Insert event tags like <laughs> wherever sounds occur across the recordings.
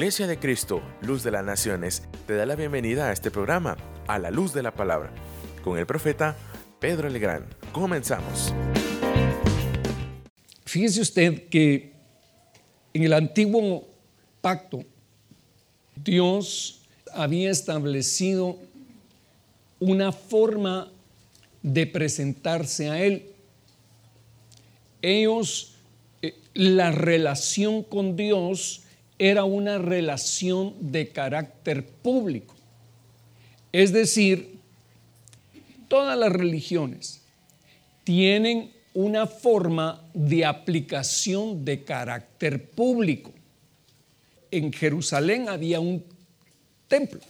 Iglesia de Cristo, Luz de las Naciones, te da la bienvenida a este programa, A la Luz de la Palabra, con el profeta Pedro Legrand. Comenzamos. Fíjese usted que en el antiguo pacto Dios había establecido una forma de presentarse a Él. Ellos, eh, la relación con Dios era una relación de carácter público. Es decir, todas las religiones tienen una forma de aplicación de carácter público. En Jerusalén había un templo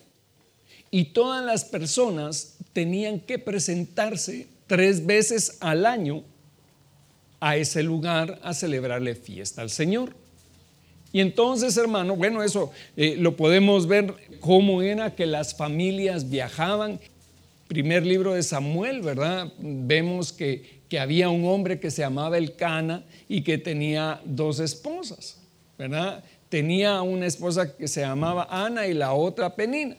y todas las personas tenían que presentarse tres veces al año a ese lugar a celebrarle fiesta al Señor. Y entonces, hermano, bueno, eso eh, lo podemos ver cómo era que las familias viajaban. Primer libro de Samuel, ¿verdad? Vemos que, que había un hombre que se llamaba Elcana y que tenía dos esposas, ¿verdad? Tenía una esposa que se llamaba Ana y la otra Penina.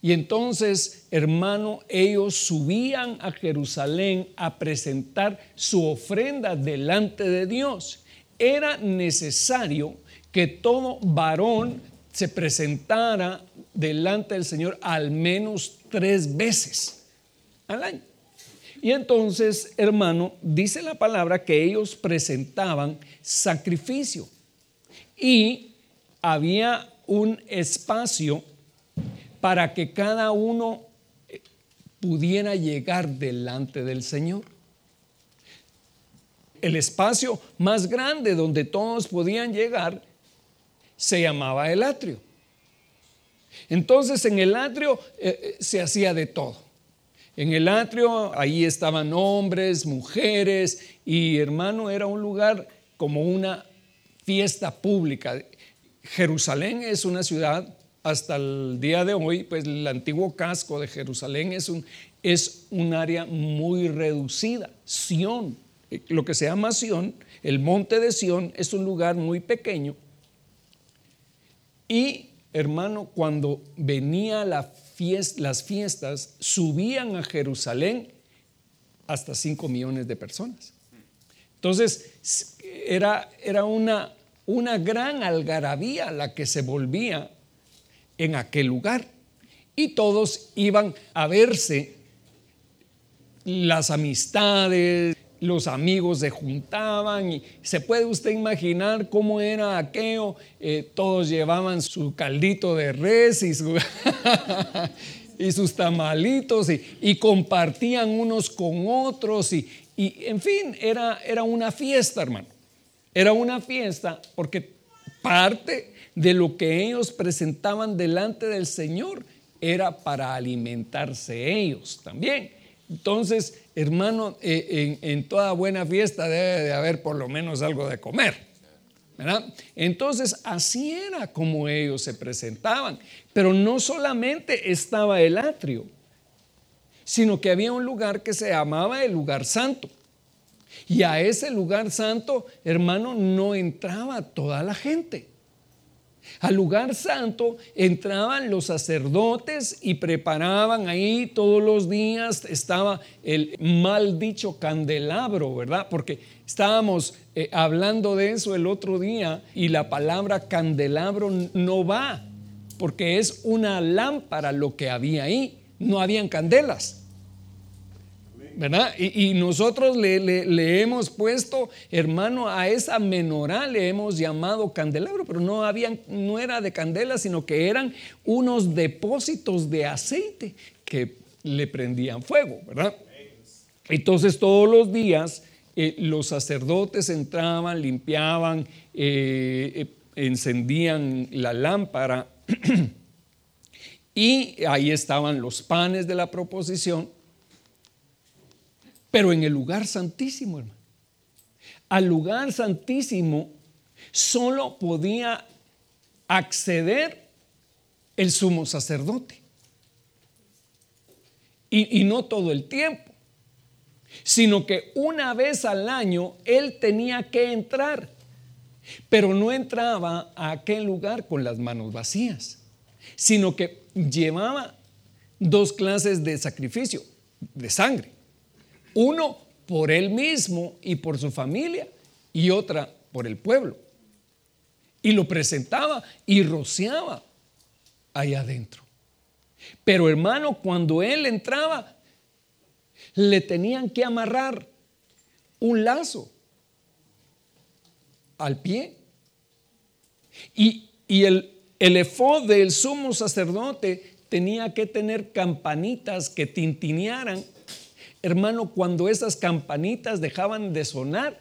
Y entonces, hermano, ellos subían a Jerusalén a presentar su ofrenda delante de Dios. Era necesario que todo varón se presentara delante del Señor al menos tres veces al año. Y entonces, hermano, dice la palabra que ellos presentaban sacrificio y había un espacio para que cada uno eh, pudiera llegar delante del Señor. El espacio más grande donde todos podían llegar se llamaba el atrio. Entonces en el atrio eh, eh, se hacía de todo. En el atrio ahí estaban hombres, mujeres y hermano era un lugar como una fiesta pública. Jerusalén es una ciudad hasta el día de hoy, pues el antiguo casco de Jerusalén es un, es un área muy reducida. Sión, lo que se llama Sión, el monte de Sión es un lugar muy pequeño. Y hermano, cuando venía la las fiestas, subían a Jerusalén hasta 5 millones de personas. Entonces, era, era una, una gran algarabía la que se volvía en aquel lugar. Y todos iban a verse las amistades, los amigos se juntaban y se puede usted imaginar cómo era aquello. Eh, todos llevaban su caldito de res y, <laughs> y sus tamalitos y, compartían unos con otros y, y en fin, era, era una fiesta, hermano. Era una fiesta porque parte de lo que ellos presentaban delante del Señor era para alimentarse ellos también. Entonces, hermano, eh, en, toda buena fiesta debe de haber por lo menos algo de comer. ¿verdad? Entonces, así era como ellos se presentaban. Pero no solamente estaba el atrio, sino que había un lugar que se llamaba el lugar santo. Y a ese lugar santo, hermano, no entraba toda la gente. Al lugar santo entraban los sacerdotes y preparaban ahí todos los días, estaba el mal dicho candelabro, ¿verdad? Porque estábamos eh, hablando de eso el otro día y la palabra candelabro no va, porque es una lámpara lo que había ahí, no habían candelas. ¿Verdad? Y, nosotros le, hemos puesto, hermano, a esa menorá le hemos llamado candelabro, pero no, habían, no era de candela, sino que eran unos depósitos de aceite que le prendían fuego, ¿verdad? Entonces todos los días eh, los sacerdotes entraban, limpiaban, eh, eh, encendían la lámpara <clears throat> y ahí estaban los panes de la proposición pero en el lugar santísimo, hermano. Al lugar santísimo solo podía acceder el sumo sacerdote. Y, y, no todo el tiempo, sino que una vez al año él tenía que entrar. Pero no entraba a aquel lugar con las manos vacías, sino que llevaba dos clases de sacrificio, de sangre. Uno por él mismo y por su familia y otra por el pueblo. Y lo presentaba y rociaba ahí adentro. Pero hermano, cuando él entraba, le tenían que amarrar un lazo al pie. Y, el, el efod del sumo sacerdote tenía que tener campanitas que tintinearan. Hermano, cuando esas campanitas dejaban de sonar,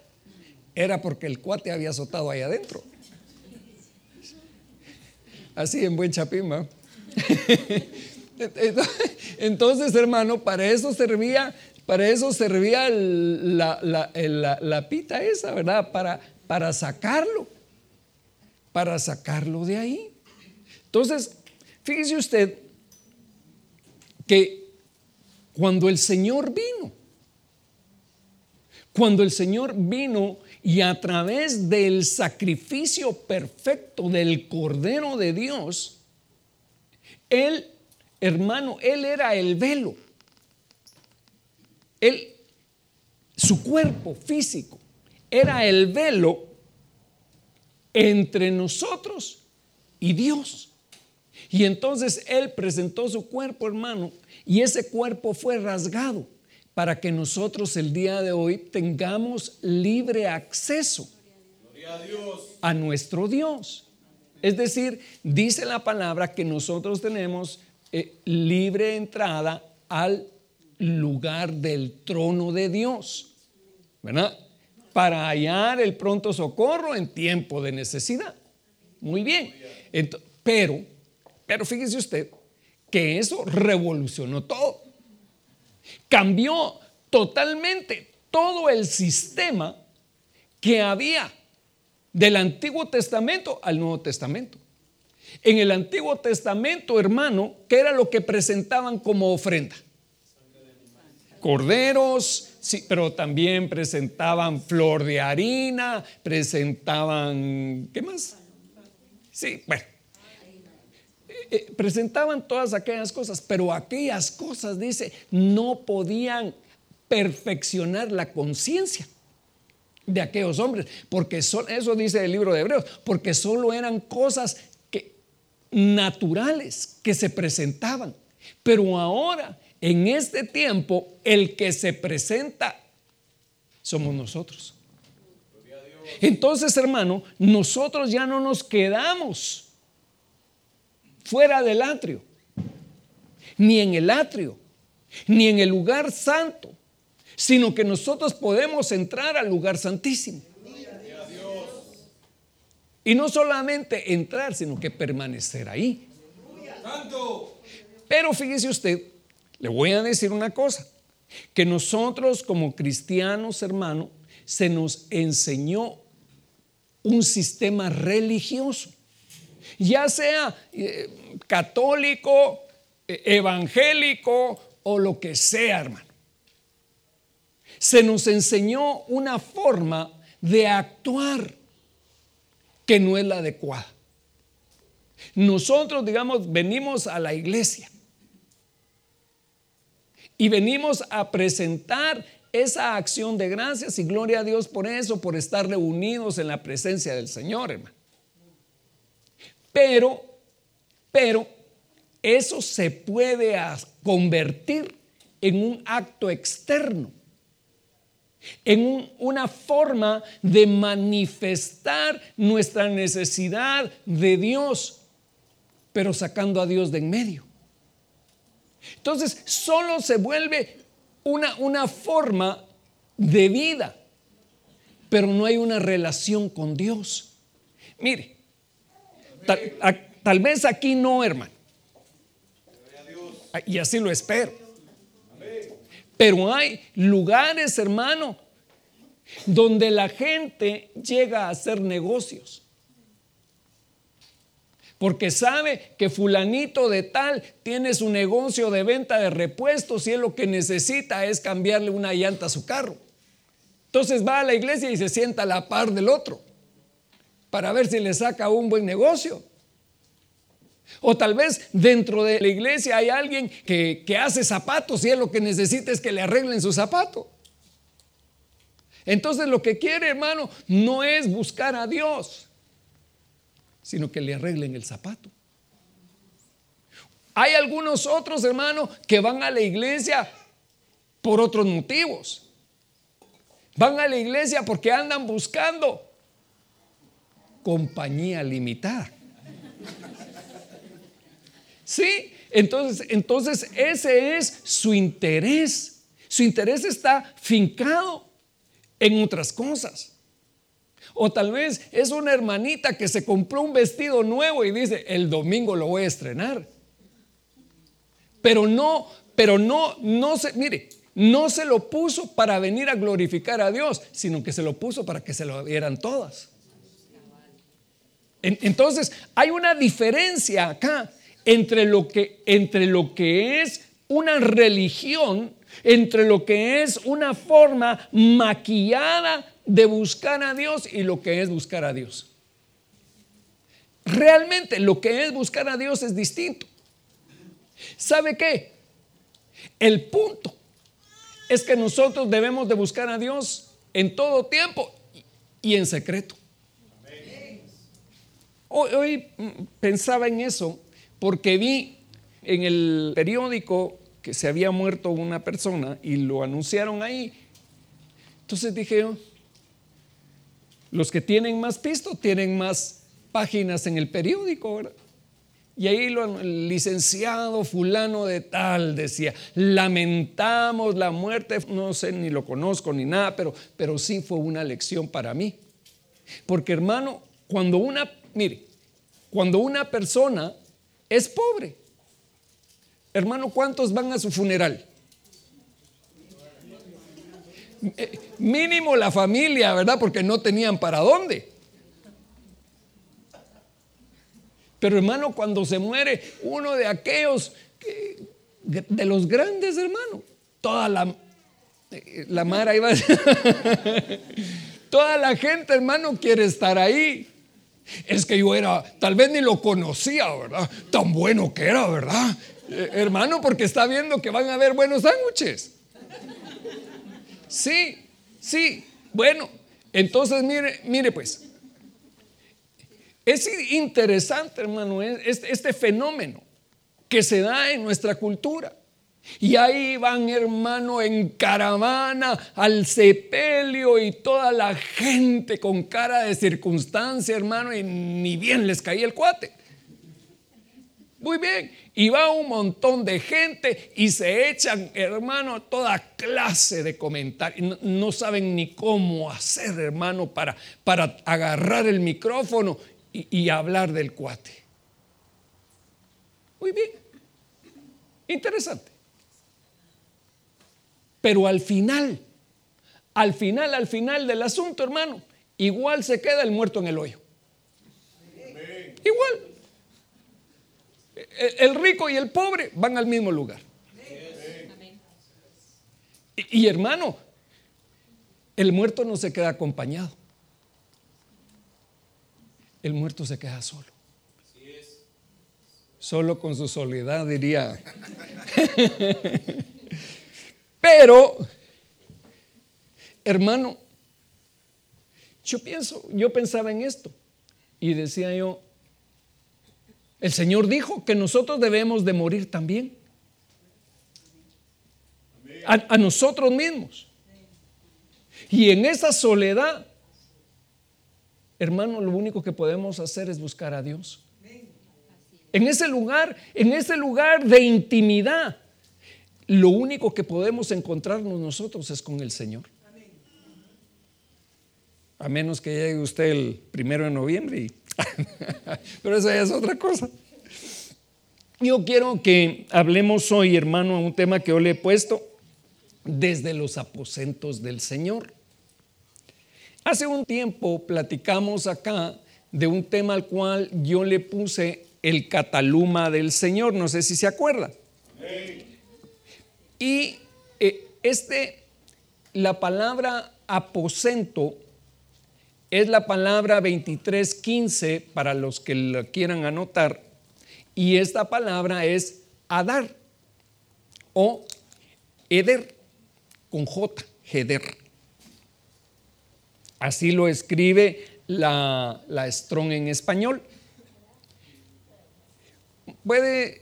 era porque el cuate había azotado ahí adentro. Así en buen chapima. <laughs> Entonces, hermano, para eso servía, para eso servía la, la, pita esa, ¿verdad? Para, para sacarlo, para sacarlo de ahí. Entonces, fíjese usted que cuando el Señor vino, cuando el Señor vino y a través del sacrificio perfecto del Cordero de Dios, Él, hermano, Él era el velo. Él, su cuerpo físico, era el velo entre nosotros y Dios. Y entonces Él presentó su cuerpo, hermano, y ese cuerpo fue rasgado para que nosotros el día de hoy tengamos libre acceso a nuestro Dios. Es decir, dice la palabra que nosotros tenemos eh, libre entrada al lugar del trono de Dios, ¿verdad? Para hallar el pronto socorro en tiempo de necesidad. Muy bien. pero, pero fíjese usted que eso revolucionó todo. Cambió totalmente todo el sistema que había del Antiguo Testamento al Nuevo Testamento. En el Antiguo Testamento, hermano, ¿qué era lo que presentaban como ofrenda? Corderos, sí, pero también presentaban flor de harina, presentaban, ¿qué más? Sí, bueno, eh, presentaban todas aquellas cosas, pero aquellas cosas, dice, no podían perfeccionar la conciencia de aquellos hombres, porque eso dice el libro de Hebreos, porque solo eran cosas que, naturales que se presentaban. Pero ahora, en este tiempo, el que se presenta somos nosotros. Entonces, hermano, nosotros ya no nos quedamos fuera del atrio, ni en el atrio, ni en el lugar santo, sino que nosotros podemos entrar al lugar santísimo. Y no solamente entrar, sino que permanecer ahí. Pero fíjese usted, le voy a decir una cosa, que nosotros como cristianos, hermano, se nos enseñó un sistema religioso ya sea eh, católico, eh, evangélico o lo que sea, hermano. Se nos enseñó una forma de actuar que no es la adecuada. Nosotros, digamos, venimos a la iglesia y venimos a presentar esa acción de gracias y gloria a Dios por eso, por estar reunidos en la presencia del Señor, hermano. Pero, pero, eso se puede convertir en un acto externo, en una forma de manifestar nuestra necesidad de Dios, pero sacando a Dios de en medio. Entonces, solo se vuelve una, una forma de vida, pero no hay una relación con Dios. Mire, Tal, vez aquí no, hermano. Y así lo espero. Pero hay lugares, hermano, donde la gente llega a hacer negocios. Porque sabe que fulanito de tal tiene su negocio de venta de repuestos y él lo que necesita es cambiarle una llanta a su carro. Entonces va a la iglesia y se sienta a la par del otro. Para ver si le saca un buen negocio. O tal vez dentro de la iglesia hay alguien que, que hace zapatos y él lo que necesita es que le arreglen su zapato. Entonces lo que quiere, hermano, no es buscar a Dios, sino que le arreglen el zapato. Hay algunos otros, hermanos, que van a la iglesia por otros motivos. Van a la iglesia porque andan buscando compañía limitada. ¿Sí? Entonces, entonces ese es su interés. Su interés está fincado en otras cosas. O tal vez es una hermanita que se compró un vestido nuevo y dice, el domingo lo voy a estrenar. Pero no, pero no, no se, mire, no se lo puso para venir a glorificar a Dios, sino que se lo puso para que se lo vieran todas. Entonces, hay una diferencia acá entre lo que, entre lo que es una religión entre lo que es una forma maquillada de buscar a Dios y lo que es buscar a Dios. Realmente lo que es buscar a Dios es distinto. ¿Sabe qué? El punto es que nosotros debemos de buscar a Dios en todo tiempo y en secreto. Hoy, hoy pensaba en eso porque vi en el periódico que se había muerto una persona y lo anunciaron ahí. Entonces dije los que tienen más pisto tienen más páginas en el periódico, ¿verdad? Y ahí lo, el licenciado fulano de tal decía, lamentamos la muerte, no sé ni lo conozco ni nada, pero, pero sí fue una lección para mí. Porque hermano, cuando una, mire, cuando una persona es pobre, Hermano, ¿cuántos van a su funeral? Eh, mínimo la familia, ¿verdad? Porque no tenían para dónde. Pero hermano, cuando se muere uno de aquellos, de los grandes, hermano, toda la, eh, la mara iba a <laughs> toda la gente, hermano, quiere estar ahí. Es que yo era, tal vez ni lo conocía, ¿verdad? Tan bueno que era, ¿verdad? Eh, hermano, porque está viendo que van a haber buenos sándwiches. Sí, sí. Bueno, entonces mire, mire pues. Es interesante, hermano, este, este fenómeno que se da en nuestra cultura. Y ahí van, hermano, en caravana al sepelio y toda la gente con cara de circunstancia, hermano, y ni bien les caía el cuate. Muy bien, y va un montón de gente y se echan, hermano, toda clase de comentarios. No, saben ni cómo hacer, hermano, para, para agarrar el micrófono y, y hablar del cuate. Muy bien, interesante. Pero al final, al final, al final del asunto, hermano, igual se queda el muerto en el hoyo. Igual el rico y el pobre van al mismo lugar. Y, hermano, el muerto no se queda acompañado. El muerto se queda solo. Solo con su soledad diría. <laughs> Pero, hermano, yo pienso, yo pensaba en esto y decía yo, el Señor dijo que nosotros debemos de morir también. A, nosotros mismos. Y en esa soledad, hermano, lo único que podemos hacer es buscar a Dios. En ese lugar, en ese lugar de intimidad, lo único que podemos encontrarnos nosotros es con el Señor. A menos que llegue usted el primero de noviembre <laughs> Pero esa es otra cosa. Yo quiero que hablemos hoy, hermano, a un tema que yo le he puesto desde los aposentos del Señor. Hace un tiempo platicamos acá de un tema al cual yo le puse el cataluma del Señor, no sé si se acuerda. Y eh, este, la palabra aposento es la palabra 2315 para los que la quieran anotar. Y esta palabra es Adar o Eder con J, Heder. Así lo escribe la, la Strong en español. Puede,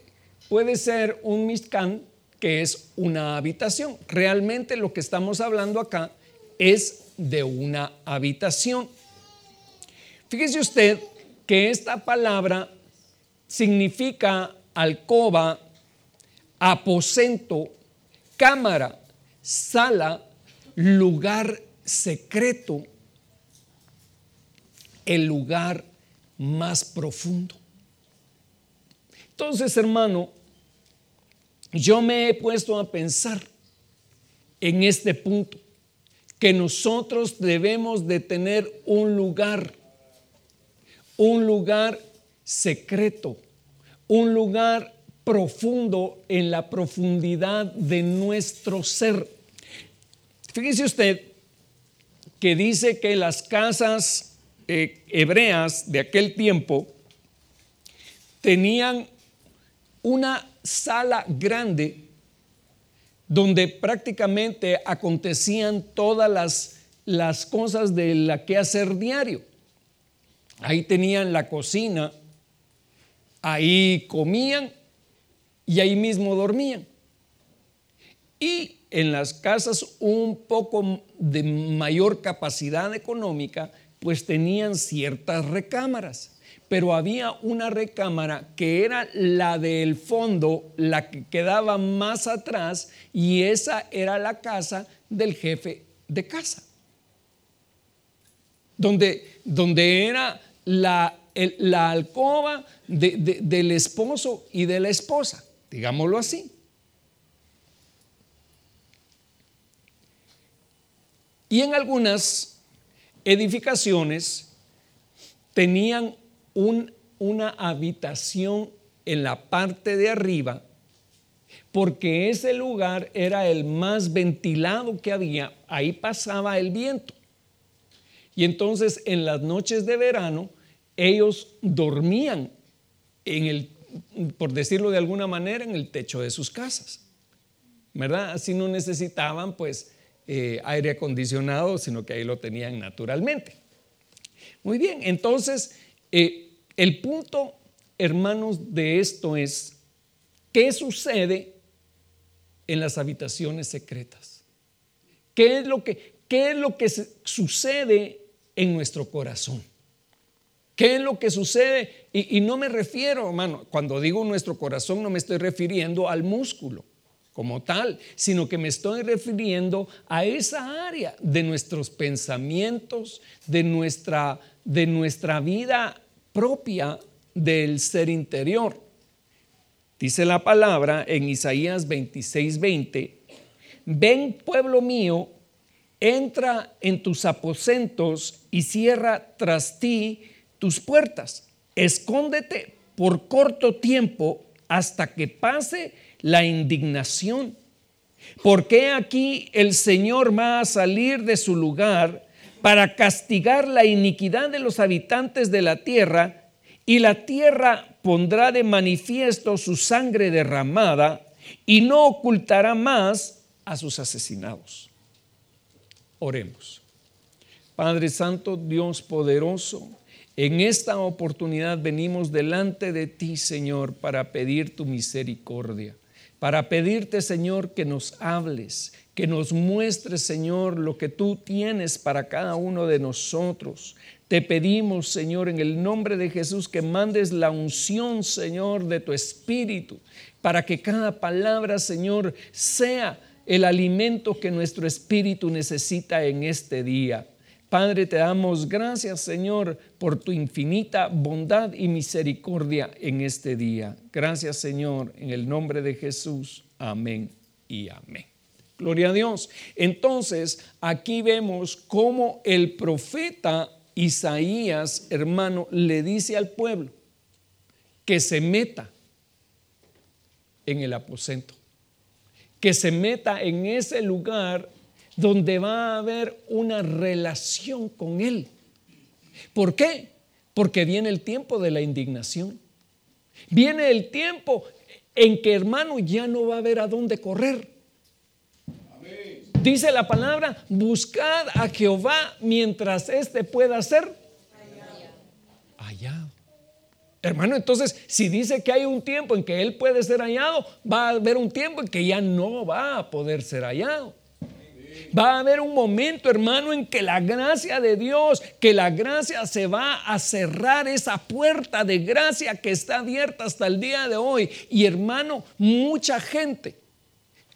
puede ser un Mishkan, que es una habitación. Realmente lo que estamos hablando acá es de una habitación. Fíjese usted que esta palabra significa alcoba, aposento, cámara, sala, lugar secreto, el lugar más profundo. Entonces, hermano, yo me he puesto a pensar en este punto, que nosotros debemos de tener un lugar, un lugar secreto, un lugar profundo en la profundidad de nuestro ser. Fíjese usted que dice que las casas eh, hebreas de aquel tiempo tenían una sala grande donde prácticamente acontecían todas las, las cosas de la que hacer diario. Ahí tenían la cocina, ahí comían y ahí mismo dormían. Y en las casas un poco de mayor capacidad económica, pues tenían ciertas recámaras. Pero había una recámara que era la del fondo, la que quedaba más atrás, y esa era la casa del jefe de casa. Donde, donde era la, la alcoba del esposo y de la esposa digámoslo así. Y en algunas edificaciones tenían una habitación en la parte de arriba porque ese lugar era el más ventilado que había, ahí pasaba el viento. Y entonces en las noches de verano ellos dormían en el por decirlo de alguna manera, en el techo de sus casas. ¿Verdad? Así no necesitaban pues eh, aire acondicionado, sino que ahí lo tenían naturalmente. Muy bien, entonces eh, el punto, hermanos, de esto es, ¿qué sucede en las habitaciones secretas? ¿Qué es lo que, qué es lo que sucede en nuestro corazón? ¿Qué es lo que sucede? Y, no me refiero, hermano, cuando digo nuestro corazón no me estoy refiriendo al músculo como tal, sino que me estoy refiriendo a esa área de nuestros pensamientos, de nuestra, de nuestra vida propia del ser interior. Dice la palabra en Isaías 26, 20, ven pueblo mío, entra en tus aposentos y cierra tras ti tus puertas. Escóndete por corto tiempo hasta que pase la indignación. Porque aquí el Señor va a salir de su lugar para castigar la iniquidad de los habitantes de la tierra y la tierra pondrá de manifiesto su sangre derramada y no ocultará más a sus asesinados. Oremos. Padre Santo, Dios poderoso, en esta oportunidad venimos delante de ti, Señor, para pedir tu misericordia, para pedirte, Señor, que nos hables, que nos muestres, Señor, lo que tú tienes para cada uno de nosotros. Te pedimos, Señor, en el nombre de Jesús, que mandes la unción, Señor, de tu Espíritu, para que cada palabra, Señor, sea el alimento que nuestro espíritu necesita en este día. Padre, te damos gracias, Señor, por tu infinita bondad y misericordia en este día. Gracias, Señor, en el nombre de Jesús. Amén y amén. Gloria a Dios. Entonces, aquí vemos cómo el profeta Isaías, hermano, le dice al pueblo que se meta en el aposento, que se meta en ese lugar donde va a haber una relación con Él. ¿Por qué? Porque viene el tiempo de la indignación. Viene el tiempo en que hermano ya no va a haber a dónde correr. Dice la palabra, buscad a Jehová mientras éste pueda ser hallado. Hermano, entonces, si dice que hay un tiempo en que él puede ser hallado, va a haber un tiempo en que ya no va a poder ser hallado. Va a haber un momento, hermano, en que la gracia de Dios, que la gracia se va a cerrar esa puerta de gracia que está abierta hasta el día de hoy. Y hermano, mucha gente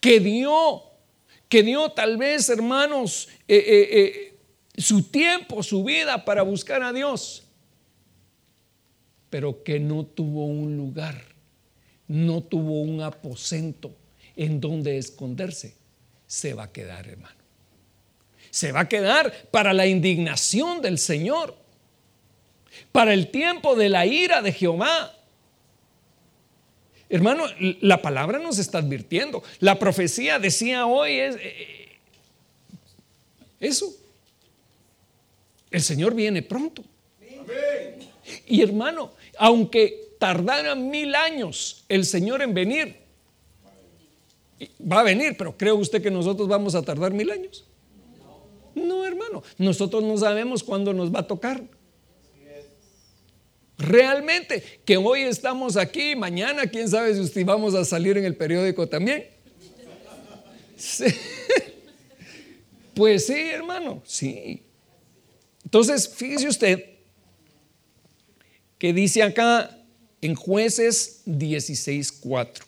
que dio, que dio tal vez, hermanos, eh, eh, eh, su tiempo, su vida para buscar a Dios, pero que no tuvo un lugar, no tuvo un aposento en donde esconderse, se va a quedar, hermano se va a quedar para la indignación del Señor, para el tiempo de la ira de Jehová. Hermano, la palabra nos está advirtiendo. La profecía decía hoy es, eh, eso. El Señor viene pronto. Y hermano, aunque tardara mil años el Señor en venir, va a venir, pero ¿cree usted que nosotros vamos a tardar mil años? No, hermano, nosotros no sabemos cuándo nos va a tocar. Realmente, que hoy estamos aquí, mañana, quién sabe si vamos a salir en el periódico también. Pues sí, hermano, sí. Entonces, fíjese usted que dice acá en jueces 16.4.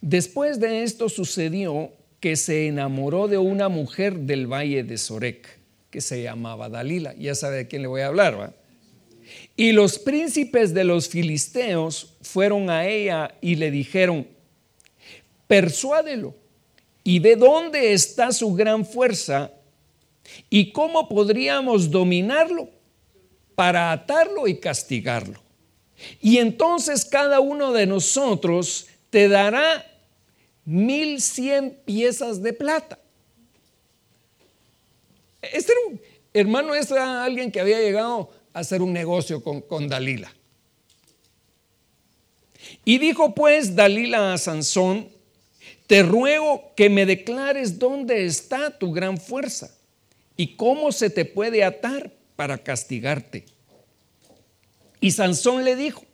Después de esto sucedió que se enamoró de una mujer del valle de Sorek, que se llamaba Dalila. Ya sabe de quién le voy a hablar, ¿va? Y los príncipes de los filisteos fueron a ella y le dijeron, persuádelo y ve dónde está su gran fuerza y cómo podríamos dominarlo para atarlo y castigarlo. Y entonces cada uno de nosotros te dará mil cien piezas de plata. Este era un, hermano, este era alguien que había llegado hacer un negocio con, con Dalila. Y dijo pues Dalila a Sansón, te ruego que me declares dónde está tu gran fuerza y cómo se te puede atar para castigarte. Y Sansón le dijo,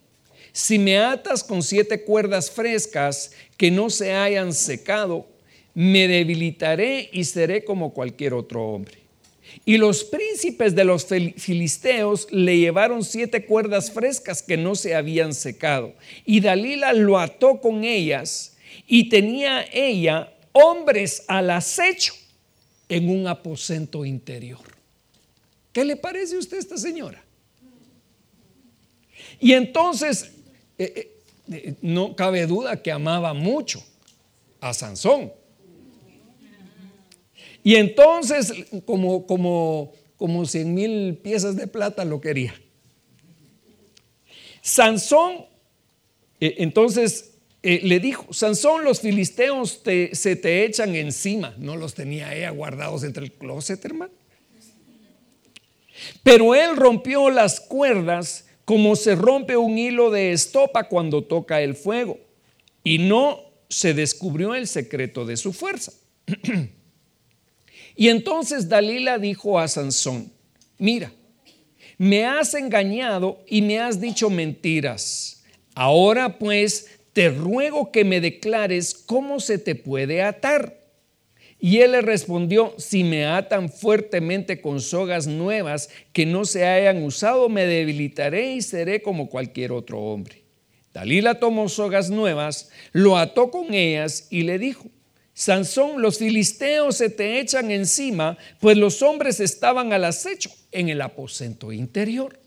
si me atas con siete cuerdas frescas que no se hayan secado, me debilitaré y seré como cualquier otro hombre. Y los príncipes de los filisteos le llevaron siete cuerdas frescas que no se habían secado. Y Dalila lo ató con ellas y tenía ella hombres al acecho en un aposento interior. ¿Qué le parece a usted esta señora? Y entonces eh, eh, eh, no cabe duda que amaba mucho a Sansón. Y entonces, como, como, como 100 mil piezas de plata lo quería. Sansón, entonces le dijo, Sansón, los filisteos se te echan encima. No los tenía ella guardados entre el closet, hermano. Pero él rompió las cuerdas como se rompe un hilo de estopa cuando toca el fuego, y no se descubrió el secreto de su fuerza. <clears throat> y entonces Dalila dijo a Sansón, mira, me has engañado y me has dicho mentiras. Ahora pues te ruego que me declares cómo se te puede atar. Y él le respondió, si me atan fuertemente con sogas nuevas que no se hayan usado, me debilitaré y seré como cualquier otro hombre. Dalila tomó sogas nuevas, lo ató con ellas y le dijo, Sansón, los filisteos se te echan encima, pues los hombres estaban al acecho en el aposento interior.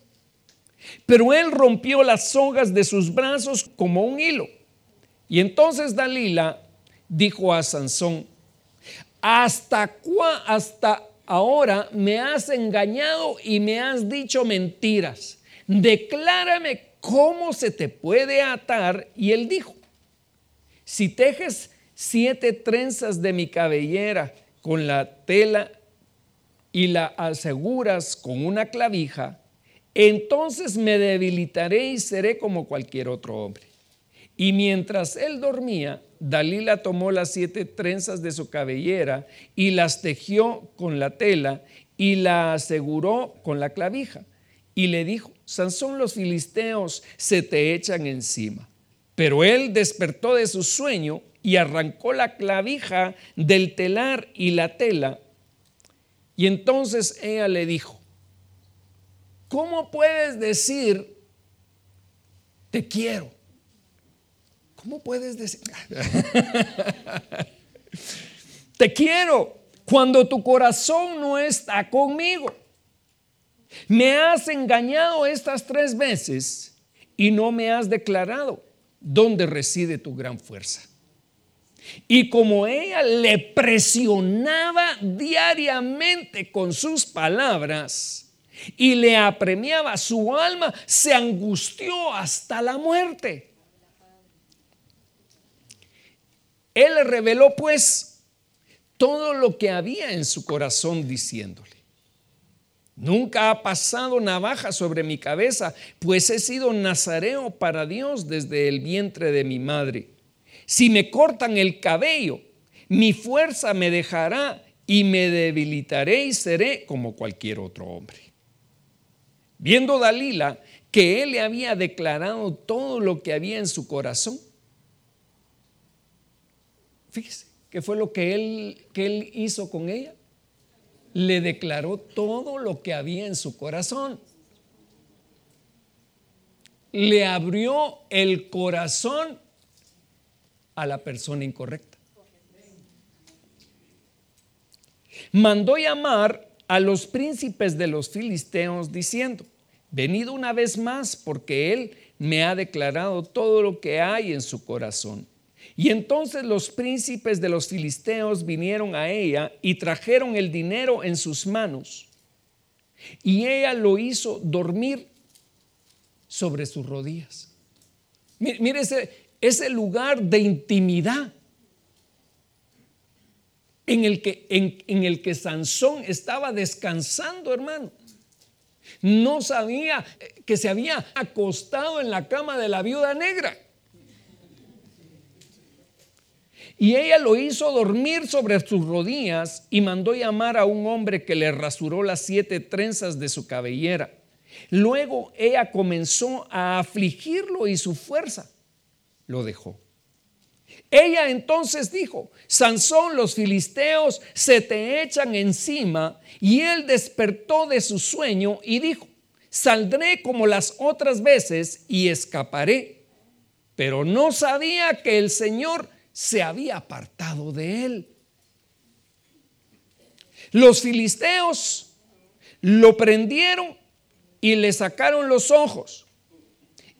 Pero él rompió las sogas de sus brazos como un hilo. Y entonces Dalila dijo a Sansón, hasta, hasta ahora me has engañado y me has dicho mentiras. Declárame cómo se te puede atar. Y él dijo, si tejes siete trenzas de mi cabellera con la tela y la aseguras con una clavija, entonces me debilitaré y seré como cualquier otro hombre. Y mientras él dormía, Dalila tomó las siete trenzas de su cabellera y las tejió con la tela y la aseguró con la clavija. Y le dijo, Sansón, los filisteos se te echan encima. Pero él despertó de su sueño y arrancó la clavija del telar y la tela. Y entonces ella le dijo, ¿cómo puedes decir, te quiero? ¿Cómo puedes decir, <laughs> te quiero cuando tu corazón no está conmigo? Me has engañado estas tres veces y no me has declarado dónde reside tu gran fuerza. Y como ella le presionaba diariamente con sus palabras y le apremiaba su alma, se angustió hasta la muerte. Él le reveló pues todo lo que había en su corazón diciéndole. Nunca ha pasado navaja sobre mi cabeza, pues he sido nazareo para Dios desde el vientre de mi madre. Si me cortan el cabello, mi fuerza me dejará y me debilitaré y seré como cualquier otro hombre. Viendo Dalila que él le había declarado todo lo que había en su corazón, fíjese, ¿qué fue lo que él, que él hizo con ella? le declaró todo lo que había en su corazón. Le abrió el corazón a la persona incorrecta. Mandó llamar a los príncipes de los filisteos diciendo, venid una vez más porque él me ha declarado todo lo que hay en su corazón. Y entonces los príncipes de los filisteos vinieron a ella y trajeron el dinero en sus manos. Y ella lo hizo dormir sobre sus rodillas. Mire, ese, lugar de intimidad en el, que, en el que Sansón estaba descansando, hermano. No sabía que se había acostado en la cama de la viuda negra. Y ella lo hizo dormir sobre sus rodillas y mandó llamar a un hombre que le rasuró las siete trenzas de su cabellera. Luego ella comenzó a afligirlo y su fuerza lo dejó. Ella entonces dijo, Sansón, los filisteos se te echan encima. Y él despertó de su sueño y dijo, saldré como las otras veces y escaparé. Pero no sabía que el Señor se había apartado de él. Los filisteos lo prendieron y le sacaron los ojos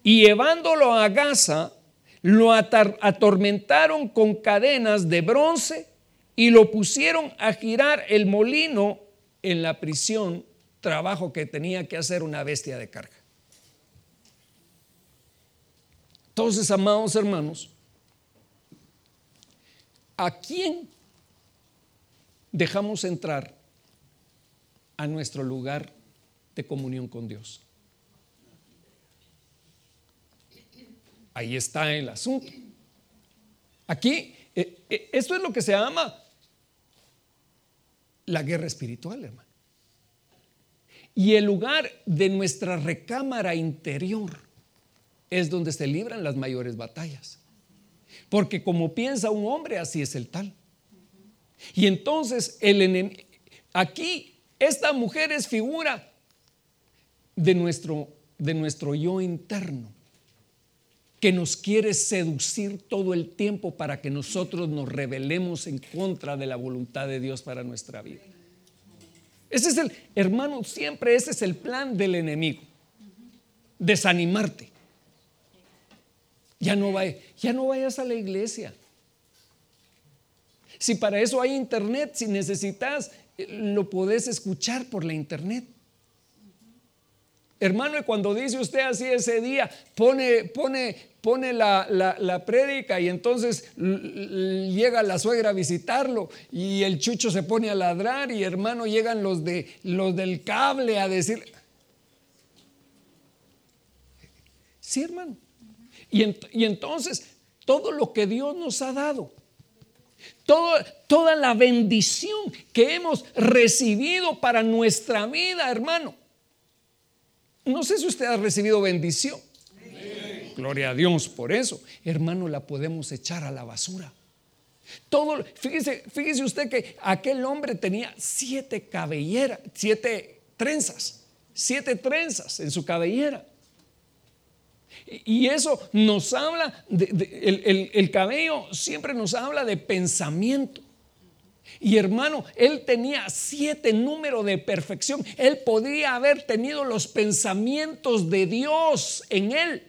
y llevándolo a Gaza, lo atormentaron con cadenas de bronce y lo pusieron a girar el molino en la prisión, trabajo que tenía que hacer una bestia de carga. Entonces, amados hermanos, ¿A quién dejamos entrar a nuestro lugar de comunión con Dios? Ahí está el asunto. Aquí, eh, eh, esto es lo que se llama la guerra espiritual, hermano. Y el lugar de nuestra recámara interior es donde se libran las mayores batallas. Porque como piensa un hombre, así es el tal. Y entonces el aquí esta mujer es figura de nuestro, de nuestro yo interno, que nos quiere seducir todo el tiempo para que nosotros nos rebelemos en contra de la voluntad de Dios para nuestra vida. Ese es el, hermano, siempre ese es el plan del enemigo, desanimarte. Ya no, ya no vayas a la iglesia. Si para eso hay internet, si necesitas, eh, lo podés escuchar por la internet. Hermano, cuando dice usted así ese día, pone, pone, pone la, la, prédica y entonces llega la suegra a visitarlo y el chucho se pone a ladrar y hermano llegan los, de, los del cable a decir... Sí, hermano. Y entonces todo lo que Dios nos ha dado, toda la bendición que hemos recibido para nuestra vida, hermano. No sé si usted ha recibido bendición. Gloria a Dios por eso. Hermano, la podemos echar a la basura. Todo, fíjese, fíjese usted que aquel hombre tenía siete cabelleras, siete trenzas, siete trenzas en su cabellera. Y eso nos habla, el, cabello siempre nos habla de pensamiento. Y hermano, él tenía siete números de perfección. Él podría haber tenido los pensamientos de Dios en él.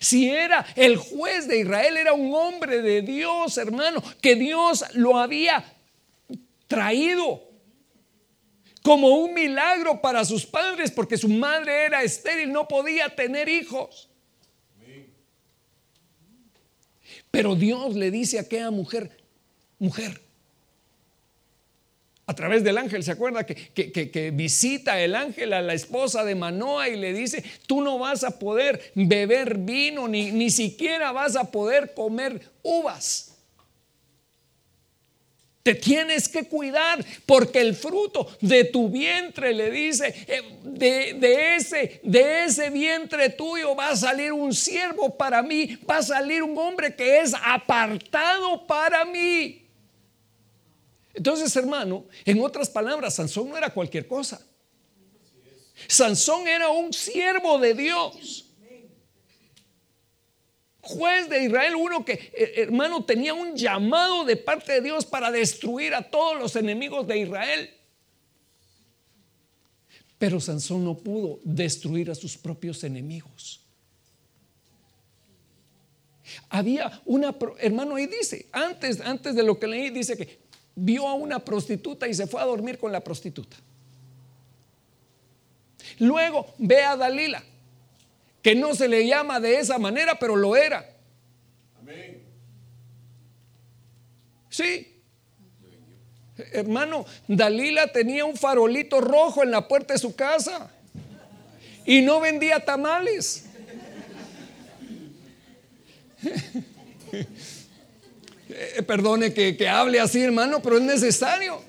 Si era el juez de Israel, era un hombre de Dios, hermano, que Dios lo había traído como un milagro para sus padres, porque su madre era estéril, no podía tener hijos. Pero Dios le dice a aquella mujer, mujer, a través del ángel, ¿se acuerda que, que, visita el ángel a la esposa de Manoa y le dice, tú no vas a poder beber vino, ni, ni siquiera vas a poder comer uvas? Te tienes que cuidar porque el fruto de tu vientre le dice, eh, de, ese, de ese vientre tuyo va a salir un siervo para mí, va a salir un hombre que es apartado para mí. Entonces, hermano, en otras palabras, Sansón no era cualquier cosa. Sansón era un siervo de Dios juez de Israel, uno que, eh, hermano, tenía un llamado de parte de Dios para destruir a todos los enemigos de Israel. Pero Sansón no pudo destruir a sus propios enemigos. Había una, hermano, ahí dice, antes, antes de lo que leí, dice que vio a una prostituta y se fue a dormir con la prostituta. Luego ve a Dalila que no se le llama de esa manera, pero lo era. Amén. Sí. Hermano, Dalila tenía un farolito rojo en la puerta de su casa y no vendía tamales. <laughs> Eh, perdone que, que hable así, hermano, pero es necesario.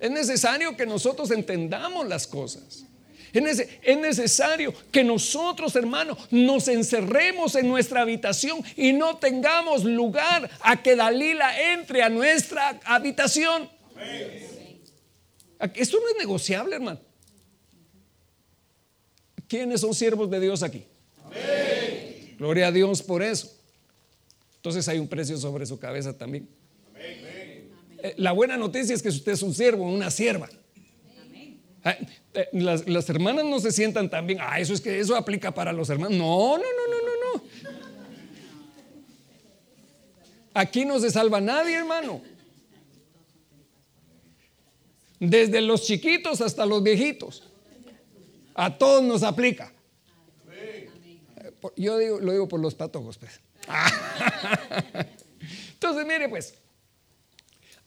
Es necesario que nosotros entendamos las cosas. Es necesario que nosotros, hermanos, nos encerremos en nuestra habitación y no tengamos lugar a que Dalila entre a nuestra habitación. Esto no es negociable, hermano. ¿Quiénes son siervos de Dios aquí? Gloria a Dios por eso. Entonces hay un precio sobre su cabeza también. Eh, la buena noticia es que usted es un siervo, una sierva. Eh, las, las, hermanas no se sientan tan bien. Ah, eso es que eso aplica para los hermanos. No, no, no, no, no, no. Aquí no se salva nadie, hermano. Desde los chiquitos hasta los viejitos. A todos nos aplica. Yo digo, lo digo por los patojos, pues. <laughs> Entonces, mire, pues,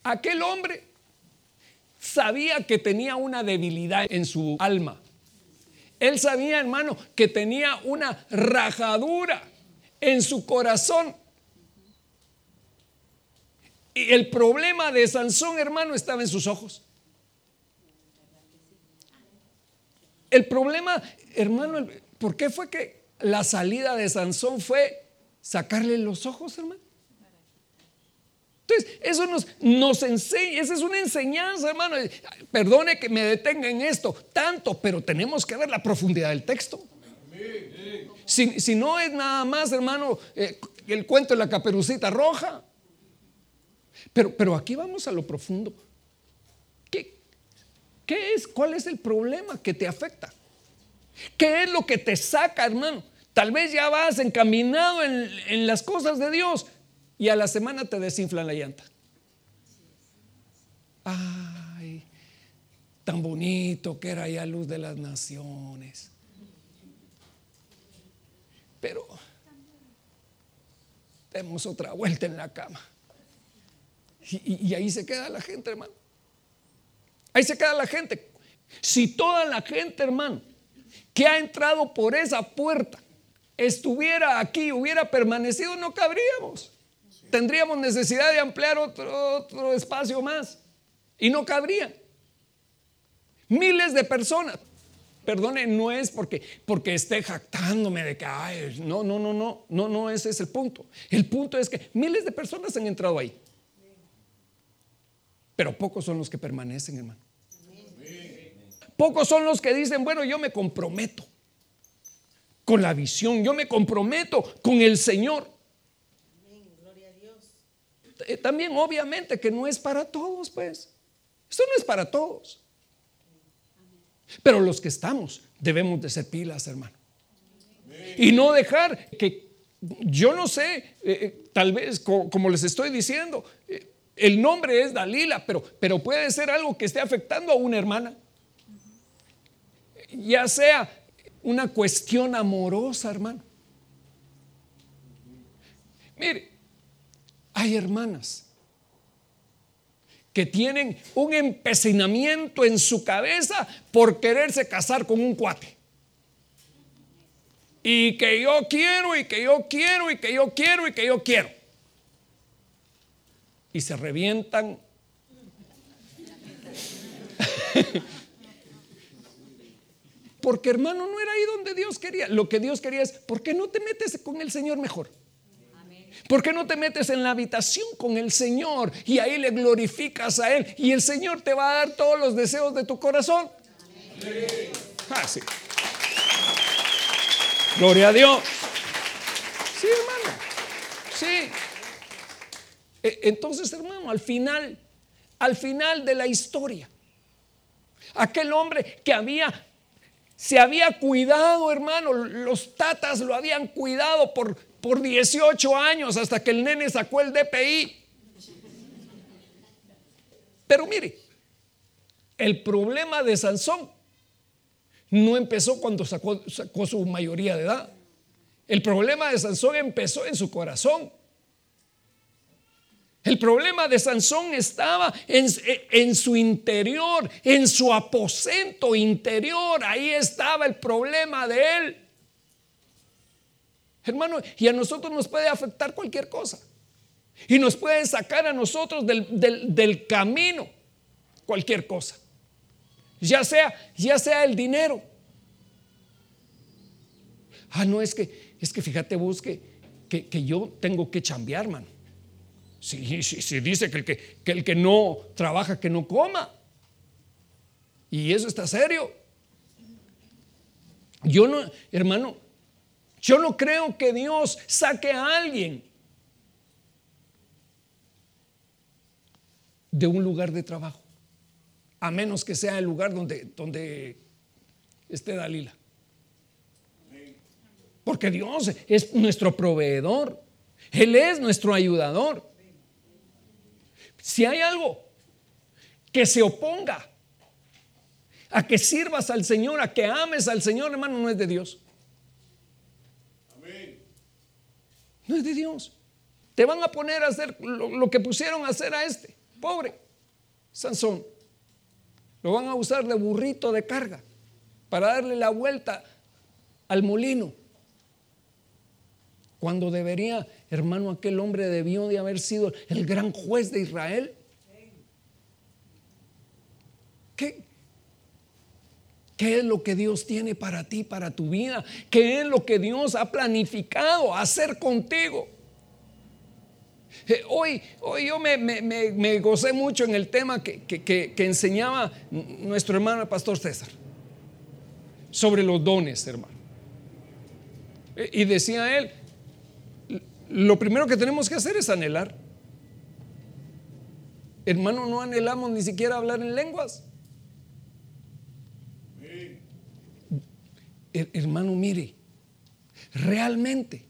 aquel hombre sabía que tenía una debilidad en su alma. Él sabía, hermano, que tenía una rajadura en su corazón. Y el problema de Sansón, hermano, estaba en sus ojos. El problema, hermano, ¿por qué fue que la salida de Sansón fue sacarle los ojos, hermano? Entonces, eso nos, enseña, esa es una enseñanza, hermano. Perdone que me detenga en esto tanto, pero tenemos que ver la profundidad del texto. Si, no es nada más, hermano, eh, el cuento de la caperucita roja. Pero, pero aquí vamos a lo profundo. ¿Qué, ¿Qué es? ¿Cuál es el problema que te afecta? ¿Qué es lo que te saca, hermano? Tal vez ya vas encaminado en, en las cosas de Dios, y a la semana te desinflan la llanta. Ay, tan bonito que era ya luz de las naciones. Pero demos otra vuelta en la cama. Y, y, ahí se queda la gente, hermano. Ahí se queda la gente. Si toda la gente, hermano, que ha entrado por esa puerta estuviera aquí, hubiera permanecido, no cabríamos. Tendríamos necesidad de ampliar otro, otro espacio más y no cabría. Miles de personas. Perdone, no es porque, porque esté jactándome de que, ay, no, no, no, no, no, no, ese es el punto. El punto es que miles de personas han entrado ahí. Pero pocos son los que permanecen, hermano. Pocos son los que dicen, bueno, yo me comprometo con la visión, yo me comprometo con el Señor. Eh, también obviamente que no es para todos, pues. Esto no es para todos. Pero los que estamos debemos de ser pilas, hermano. Y no dejar que, yo no sé, eh, eh, tal vez como, les estoy diciendo, el nombre es Dalila, pero, pero puede ser algo que esté afectando a una hermana. Ya sea una cuestión amorosa, hermano. Mire, hay hermanas que tienen un empecinamiento en su cabeza por quererse casar con un cuate. Y que yo quiero, y que yo quiero, y que yo quiero, y que yo quiero. Y se revientan <laughs> Porque hermano, no era ahí donde Dios quería. Lo que Dios quería es, ¿por qué no te metes con el Señor mejor? ¿Por qué no te metes en la habitación con el Señor y ahí le glorificas a Él y el Señor te va a dar todos los deseos de tu corazón? Ah, sí. Gloria a Dios. Sí, hermano. Sí. E, entonces, hermano, al final, al final de la historia, aquel hombre que había se había cuidado, hermano, los tatas lo habían cuidado por, por 18 años hasta que el nene sacó el DPI. Pero mire, el problema de Sansón no empezó cuando sacó, sacó su mayoría de edad. El problema de Sansón empezó en su corazón. El problema de Sansón estaba en, su interior, en su aposento interior. Ahí estaba el problema de él. Hermano, y a nosotros nos puede afectar cualquier cosa. Y nos puede sacar a nosotros del, del camino cualquier cosa. Ya sea, ya sea el dinero. Ah, no, es que, es que fíjate, busque que, que yo tengo que chambear, hermano. Si, si, dice que el que, que el que no trabaja, que no coma. Y eso está serio. Yo no, hermano, yo no creo que Dios saque a alguien de un lugar de trabajo, a menos que sea el lugar donde, donde esté Dalila. Porque Dios es nuestro proveedor, Él es nuestro ayudador. Si hay algo que se oponga a que sirvas al Señor, a que ames al Señor, hermano, no es de Dios. No es de Dios. Te van a poner a hacer lo, que pusieron a hacer a este, pobre Sansón. Lo van a usar de burrito de carga para darle la vuelta al molino. Cuando debería Hermano, aquel hombre debió de haber sido el gran juez de Israel. ¿Qué, ¿Qué es lo que Dios tiene para ti, para tu vida? ¿Qué es lo que Dios ha planificado hacer contigo? Eh, hoy, hoy yo me, gocé mucho en el tema que, que, enseñaba nuestro hermano el pastor César sobre los dones, hermano. Eh, y decía él, lo primero que tenemos que hacer es anhelar. Hermano, no anhelamos ni siquiera hablar en lenguas. Hermano, mire, realmente,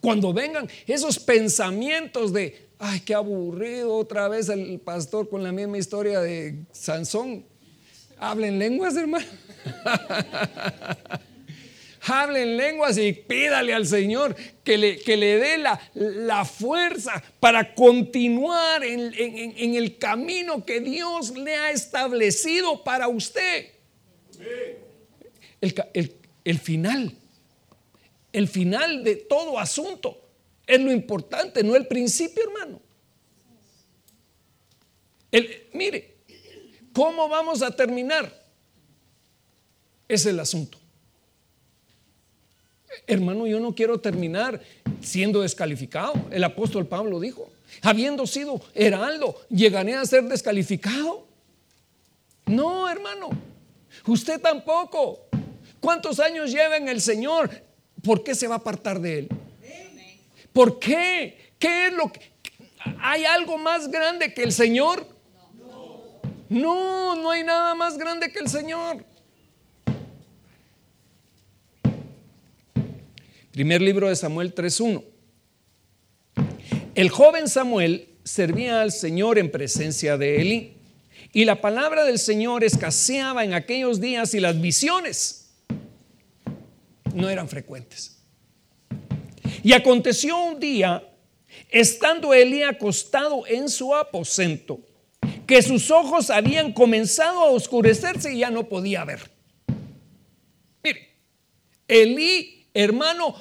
cuando vengan esos pensamientos de, ay, qué aburrido otra vez el pastor con la misma historia de Sansón, Hablen lenguas, hermano. <laughs> Hablen lenguas y pídale al Señor que le, que le dé la, la, fuerza para continuar en, en, el camino que Dios le ha establecido para usted. El, el, el final, el final de todo asunto es lo importante, no el principio, hermano. El, mire, ¿cómo vamos a terminar? Es el asunto. Hermano, yo no quiero terminar siendo descalificado. El apóstol Pablo dijo, habiendo sido heraldo, ¿llegaré a ser descalificado? No, hermano, usted tampoco. ¿Cuántos años lleva en el Señor? ¿Por qué se va a apartar de Él? ¿Por qué? ¿Qué es lo que... ¿Hay algo más grande que el Señor? No, no hay nada más grande que el Señor. Primer libro de Samuel 3.1. El joven Samuel servía al Señor en presencia de Elí. Y la palabra del Señor escaseaba en aquellos días y las visiones no eran frecuentes. Y aconteció un día, estando Elí acostado en su aposento, que sus ojos habían comenzado a oscurecerse y ya no podía ver. Mire, Elí, hermano,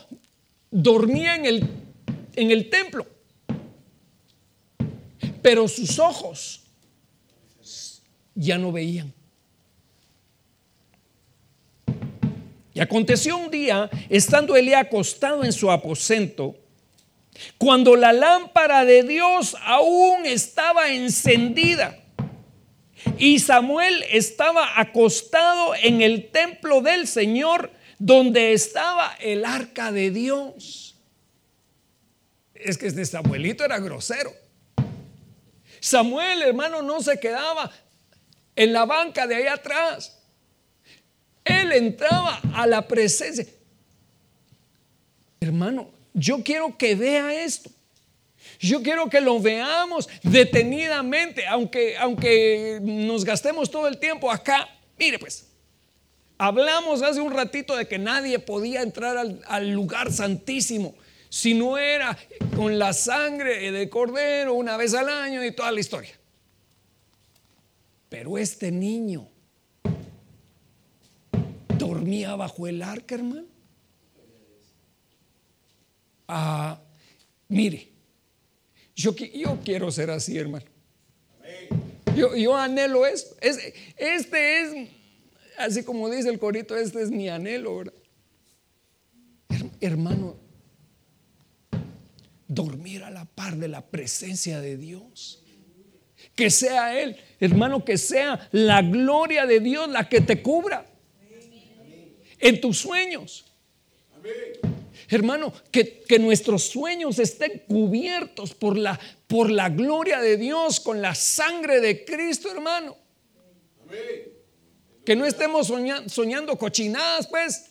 dormía en el, en el templo, pero sus ojos ya no veían. Y aconteció un día, estando Elí acostado en su aposento, cuando la lámpara de Dios aún estaba encendida y Samuel estaba acostado en el templo del Señor donde estaba el arca de Dios. Es que este Samuelito era grosero. Samuel, hermano, no se quedaba en la banca de ahí atrás. Él entraba a la presencia. Hermano, yo quiero que vea esto. Yo quiero que lo veamos detenidamente, aunque, aunque nos gastemos todo el tiempo acá. Mire pues, hablamos hace un ratito de que nadie podía entrar al, lugar santísimo si no era con la sangre de cordero una vez al año y toda la historia. Pero este niño dormía bajo el arca, hermano. Ah, mire, yo, yo quiero ser así, hermano. Yo, yo anhelo esto. Es, este es, así como dice el corito, este es mi anhelo. Hermano, dormir a la par de la presencia de Dios. Que sea Él, hermano, que sea la gloria de Dios la que te cubra en tus sueños. Hermano, que, nuestros sueños estén cubiertos por la, por la gloria de Dios, con la sangre de Cristo, hermano. Que no estemos soñando, cochinadas, pues.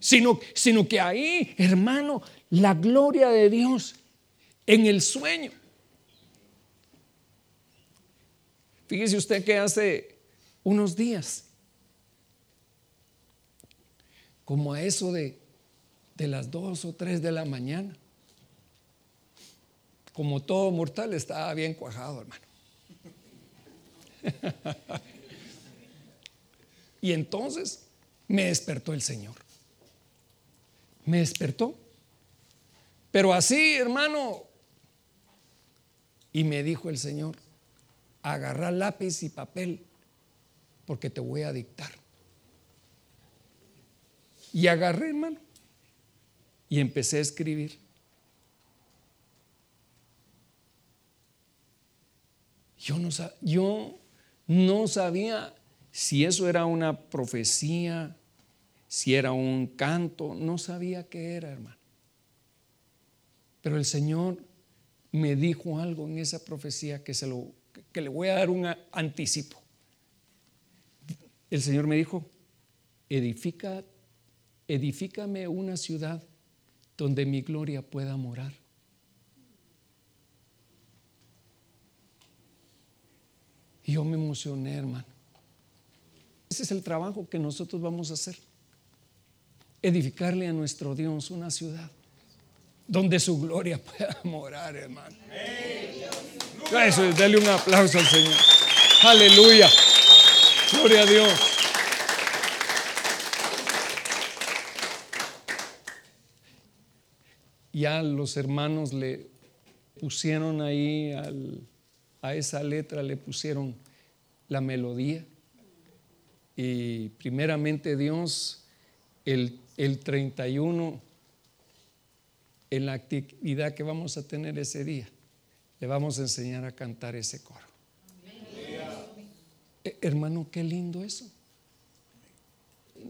Sino, sino que ahí, hermano, la gloria de Dios en el sueño. Fíjese usted que hace unos días como a eso de, las dos o tres de la mañana. Como todo mortal estaba bien cuajado, hermano. <laughs> y entonces me despertó el Señor. Me despertó. Pero así, hermano, y me dijo el Señor, agarra lápiz y papel, porque te voy a dictar. Y agarré, hermano, y empecé a escribir. Yo no, yo no sabía si eso era una profecía, si era un canto, no sabía qué era, hermano. Pero el Señor me dijo algo en esa profecía que, se lo, que le voy a dar un anticipo. El Señor me dijo, edifica edifícame una ciudad donde mi gloria pueda morar. Y yo me emocioné, hermano. Ese es el trabajo que nosotros vamos a hacer. Edificarle a nuestro Dios una ciudad donde su gloria <laughs> pueda morar, hermano. Eso, dale un aplauso al Señor. Aleluya. Gloria a Dios. Ya los hermanos le pusieron ahí a esa letra, le pusieron la melodía. Y primeramente Dios, el, el 31, en la actividad que vamos a tener ese día, le vamos a enseñar a cantar ese coro. Eh, hermano, qué lindo eso.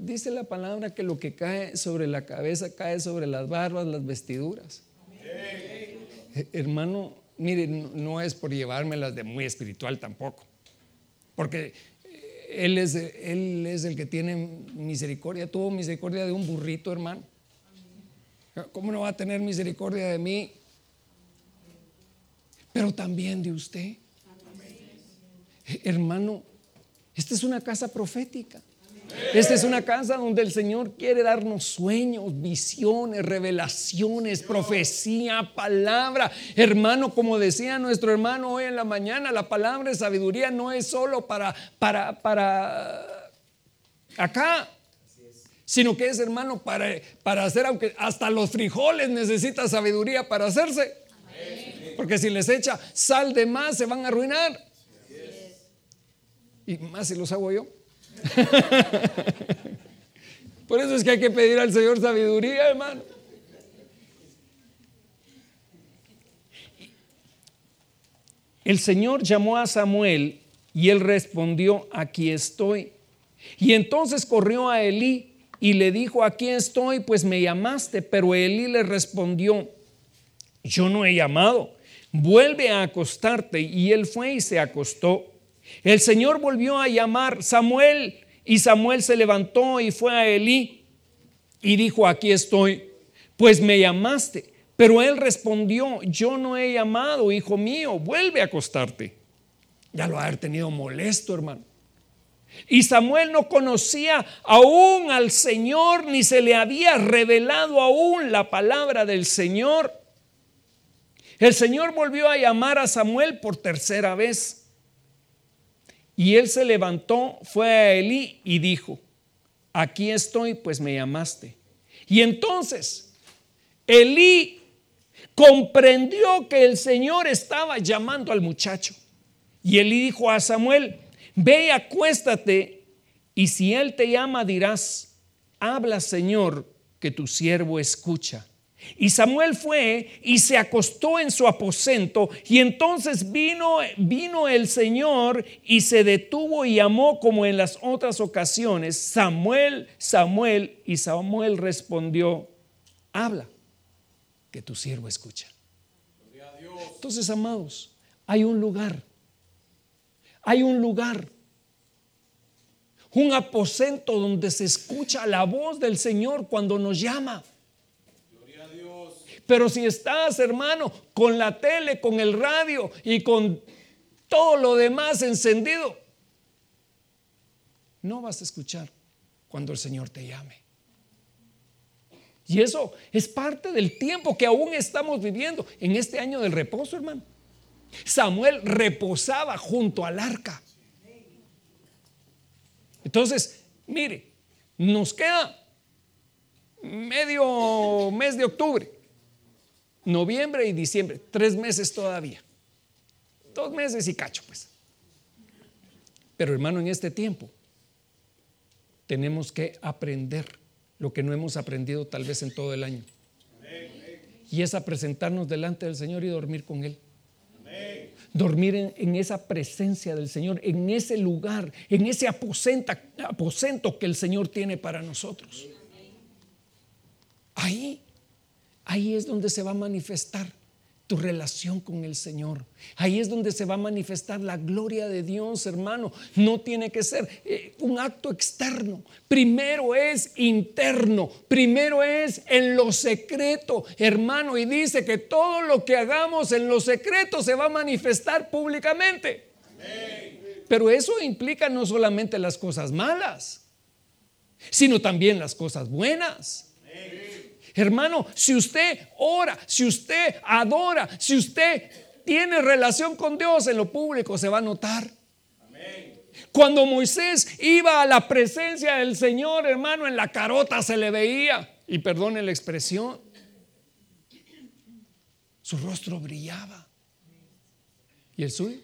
Dice la palabra que lo que cae sobre la cabeza cae sobre las barbas, las vestiduras. Eh, hermano, mire, no es por llevármelas de muy espiritual tampoco, porque él es, él es el que tiene misericordia, tuvo misericordia de un burrito, hermano. ¿Cómo no va a tener misericordia de mí? Pero también de usted. Hermano, esta es una casa profética. Esta es una casa donde el Señor quiere darnos sueños, visiones, revelaciones, profecía, palabra. Hermano, como decía nuestro hermano hoy en la mañana, la palabra de sabiduría no es solo para, para, para acá, sino que es hermano para, para hacer, aunque hasta los frijoles necesita sabiduría para hacerse. Porque si les echa sal de más, se van a arruinar. Y más si los hago yo. <laughs> Por eso es que hay que pedir al Señor sabiduría, hermano. El Señor llamó a Samuel y él respondió, aquí estoy. Y entonces corrió a Elí y le dijo, aquí estoy, pues me llamaste. Pero Elí le respondió, yo no he llamado, vuelve a acostarte. Y él fue y se acostó. El Señor volvió a llamar Samuel y Samuel se levantó y fue a Elí y dijo, aquí estoy, pues me llamaste. Pero él respondió, yo no he llamado, hijo mío, vuelve a acostarte. Ya lo ha haber tenido molesto, hermano. Y Samuel no conocía aún al Señor, ni se le había revelado aún la palabra del Señor. El Señor volvió a llamar a Samuel por tercera vez. Y él se levantó, fue a Elí y dijo, aquí estoy, pues me llamaste. Y entonces Elí comprendió que el Señor estaba llamando al muchacho. Y Elí dijo a Samuel, ve y acuéstate, y si él te llama dirás, habla Señor, que tu siervo escucha. Y Samuel fue y se acostó en su aposento y entonces vino, vino el Señor y se detuvo y llamó como en las otras ocasiones, Samuel, Samuel, y Samuel respondió, habla, que tu siervo escucha. Entonces, amados, hay un lugar, hay un lugar, un aposento donde se escucha la voz del Señor cuando nos llama. Pero si estás, hermano, con la tele, con el radio y con todo lo demás encendido, no vas a escuchar cuando el Señor te llame. Y eso es parte del tiempo que aún estamos viviendo en este año del reposo, hermano. Samuel reposaba junto al arca. Entonces, mire, nos queda medio mes de octubre noviembre y diciembre, tres meses todavía. Dos meses y cacho, pues. Pero hermano, en este tiempo tenemos que aprender lo que no hemos aprendido tal vez en todo el año. Y es a presentarnos delante del Señor y dormir con Él. Dormir en, esa presencia del Señor, en ese lugar, en ese aposento que el Señor tiene para nosotros. Ahí Ahí es donde se va a manifestar tu relación con el Señor. Ahí es donde se va a manifestar la gloria de Dios, hermano. No tiene que ser eh, un acto externo. Primero es interno. Primero es en lo secreto, hermano. Y dice que todo lo que hagamos en lo secreto se va a manifestar públicamente. Pero eso implica no solamente las cosas malas, sino también las cosas buenas. Hermano, si usted ora, si usted adora, si usted tiene relación con Dios en lo público, se va a notar. Cuando Moisés iba a la presencia del Señor, hermano, en la carota se le veía, y perdone la expresión, su rostro brillaba. ¿Y el suyo?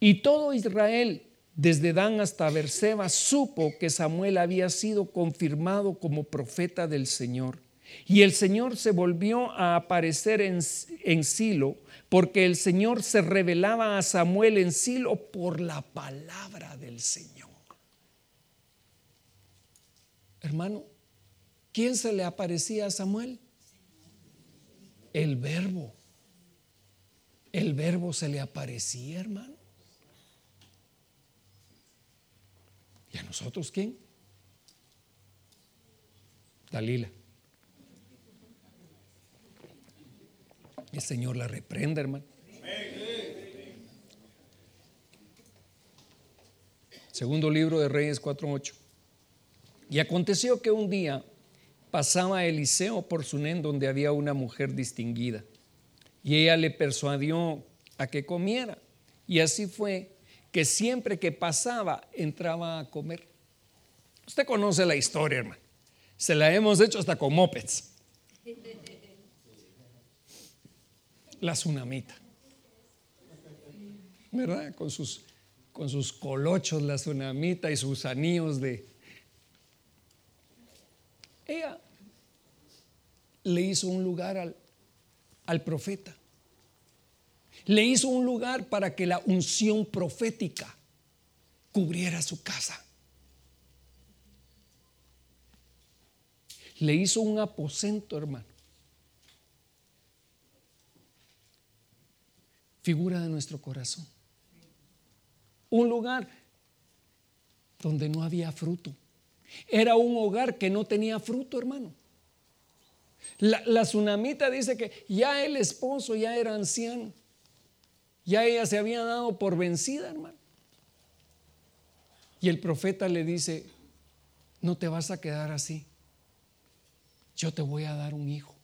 Y todo Israel desde Dan hasta Berseba supo que Samuel había sido confirmado como profeta del Señor. Y el Señor se volvió a aparecer en, en, Silo, porque el Señor se revelaba a Samuel en Silo por la palabra del Señor. Hermano, ¿quién se le aparecía a Samuel? El verbo. El verbo se le aparecía, hermano. ¿Y a nosotros quién? Dalila. El Señor la reprenda, hermano. Segundo libro de Reyes 4.8. Y aconteció que un día pasaba Eliseo por Sunén donde había una mujer distinguida. Y ella le persuadió a que comiera. Y así fue que siempre que pasaba entraba a comer. Usted conoce la historia, hermano. Se la hemos hecho hasta con mopeds. La tsunamita. ¿Verdad? Con sus, con sus colochos, la tsunamita y sus anillos de... Ella le hizo un lugar al, al profeta le hizo un lugar para que la unción profética cubriera su casa. Le hizo un aposento, hermano. Figura de nuestro corazón. Un lugar donde no había fruto. Era un hogar que no tenía fruto, hermano. La, la tsunamita dice que ya el esposo ya era anciano. Ya ella se había dado por vencida, hermano. Y el profeta le dice, no te vas a quedar así. Yo te voy a dar un hijo.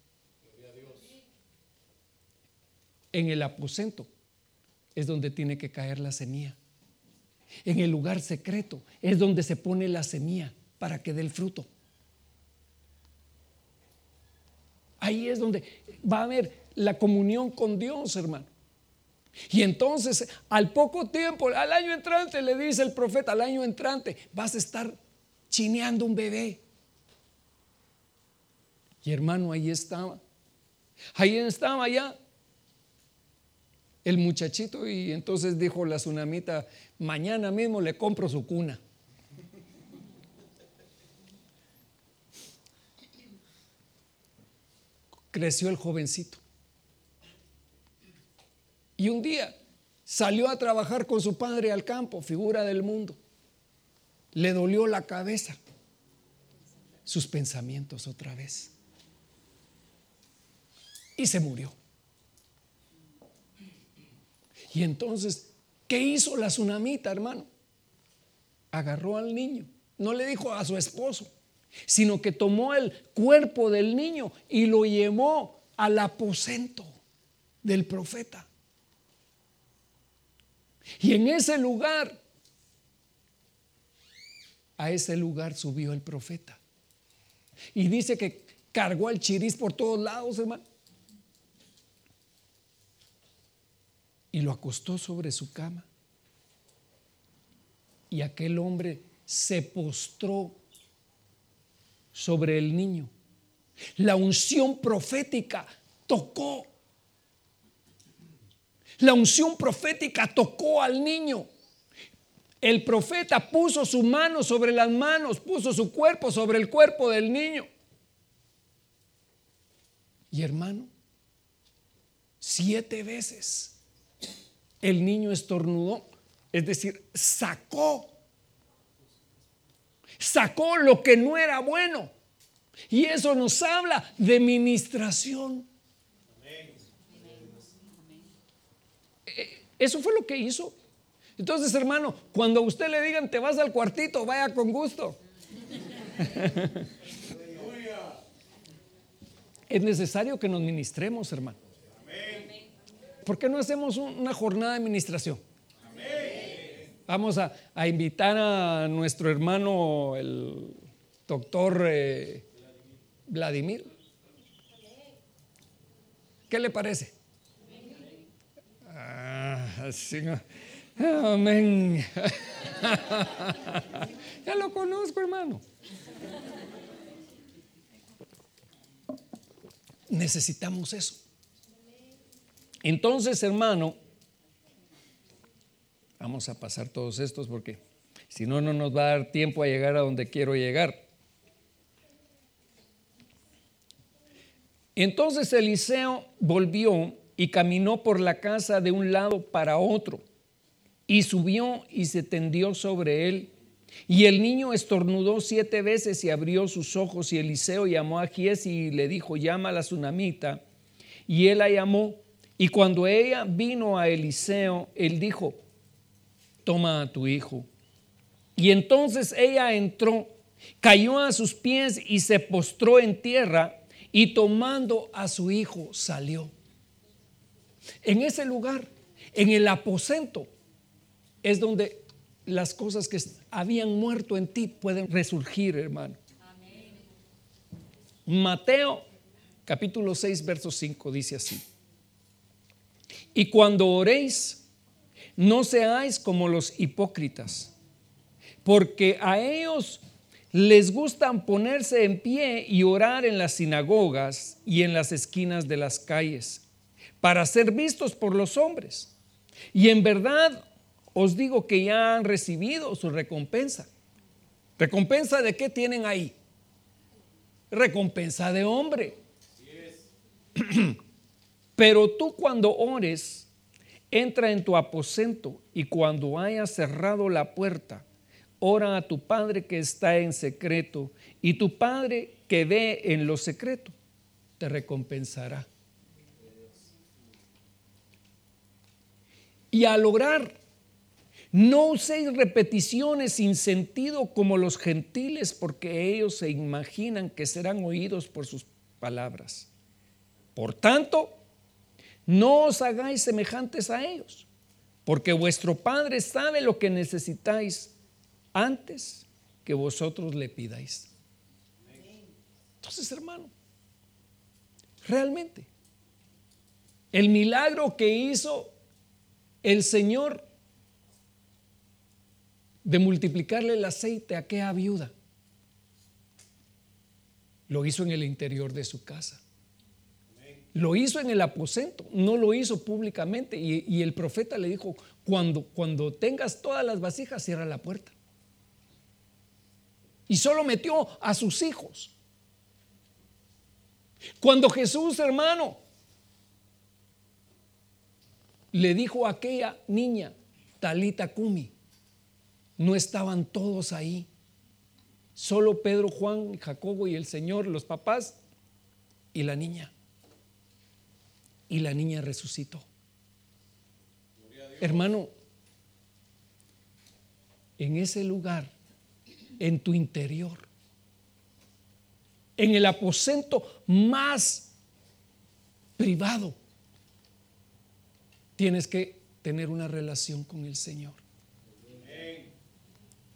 En el aposento es donde tiene que caer la semilla. En el lugar secreto es donde se pone la semilla para que dé el fruto. Ahí es donde va a haber la comunión con Dios, hermano. Y entonces, al poco tiempo, al año entrante, le dice el profeta, al año entrante, vas a estar chineando un bebé. Y hermano, ahí estaba. Ahí estaba ya el muchachito y entonces dijo la tsunamita, mañana mismo le compro su cuna. Creció el jovencito. Y un día salió a trabajar con su padre al campo, figura del mundo. Le dolió la cabeza, sus pensamientos otra vez. Y se murió. Y entonces, ¿qué hizo la tsunamita, hermano? Agarró al niño. No le dijo a su esposo, sino que tomó el cuerpo del niño y lo llevó al aposento del profeta. Y en ese lugar, a ese lugar subió el profeta. Y dice que cargó al chiriz por todos lados, hermano. Y lo acostó sobre su cama. Y aquel hombre se postró sobre el niño. La unción profética tocó la unción profética tocó al niño. El profeta puso su mano sobre las manos, puso su cuerpo sobre el cuerpo del niño. Y hermano, siete veces el niño estornudó, es decir, sacó, sacó lo que no era bueno. Y eso nos habla de ministración. Eso fue lo que hizo. Entonces, hermano, cuando a usted le digan te vas al cuartito, vaya con gusto. <laughs> es necesario que nos ministremos, hermano. ¿Por qué no hacemos una jornada de administración? Vamos a, invitar a nuestro hermano, el doctor eh, Vladimir. ¿Qué le parece? Amén. <laughs> ya lo conozco, hermano. Necesitamos eso. Entonces, hermano, vamos a pasar todos estos porque si no, no nos va a dar tiempo a llegar a donde quiero llegar. Entonces Eliseo volvió y caminó por la casa de un lado para otro y subió y se tendió sobre él. Y el niño estornudó siete veces y abrió sus ojos y Eliseo llamó a Giesi y le dijo, llama a la tsunamita. Y él la llamó y cuando ella vino a Eliseo, él dijo, toma a tu hijo. Y entonces ella entró, cayó a sus pies y se postró en tierra y tomando a su hijo salió. En ese lugar, en el aposento, es donde las cosas que habían muerto en ti pueden resurgir, hermano. Mateo capítulo 6, verso 5 dice así. Y cuando oréis, no seáis como los hipócritas, porque a ellos les gustan ponerse en pie y orar en las sinagogas y en las esquinas de las calles, para ser vistos por los hombres. Y en verdad os digo que ya han recibido su recompensa. ¿Recompensa de qué tienen ahí? Recompensa de hombre. <clears throat> Pero tú cuando ores, entra en tu aposento y cuando hayas cerrado la puerta, ora a tu Padre que está en secreto y tu Padre que ve en lo secreto te recompensará. Y al orar, no uséis repeticiones sin sentido como los gentiles, porque ellos se imaginan que serán oídos por sus palabras. Por tanto, no os hagáis semejantes a ellos, porque vuestro Padre sabe lo que necesitáis antes que vosotros le pidáis. Entonces, hermano, realmente, el milagro que hizo el Señor de multiplicarle el aceite a aquella viuda, lo hizo en el interior de su casa. Lo hizo en el aposento, no lo hizo públicamente. Y, el profeta le dijo, cuando, cuando tengas todas las vasijas, cierra la puerta. Y solo metió a sus hijos. Cuando Jesús, hermano, le dijo a aquella niña, Talita Kumi, no estaban todos ahí. Solo Pedro, Juan, Jacobo y el Señor, los papás y la niña. Y la niña resucitó. Hermano, en ese lugar, en tu interior, en el aposento más privado, tienes que tener una relación con el Señor.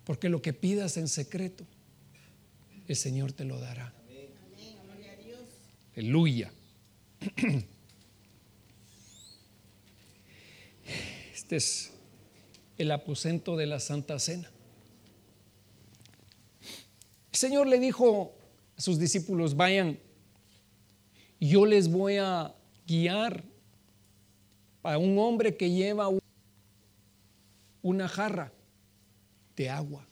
Porque lo que pidas en secreto, el Señor te lo dará. Aleluya. Este es el aposento de la Santa Cena. El Señor le dijo a sus discípulos, vayan, yo les voy a guiar a un hombre que lleva una jarra de agua.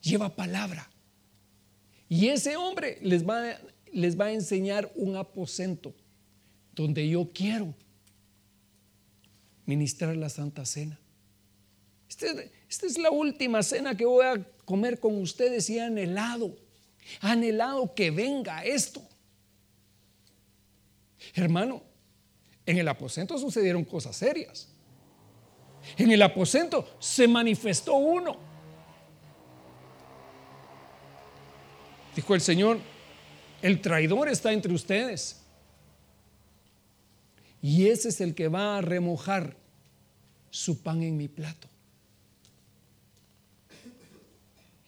Lleva palabra. Y ese hombre les va, les va a enseñar un aposento donde yo quiero ministrar la Santa Cena. Este, esta es la última cena que voy a comer con ustedes y he anhelado, anhelado que venga esto. Hermano, en el aposento sucedieron cosas serias. En el aposento se manifestó uno. Dijo el Señor, el traidor está entre ustedes. Y ese es el que va a remojar su pan en mi plato.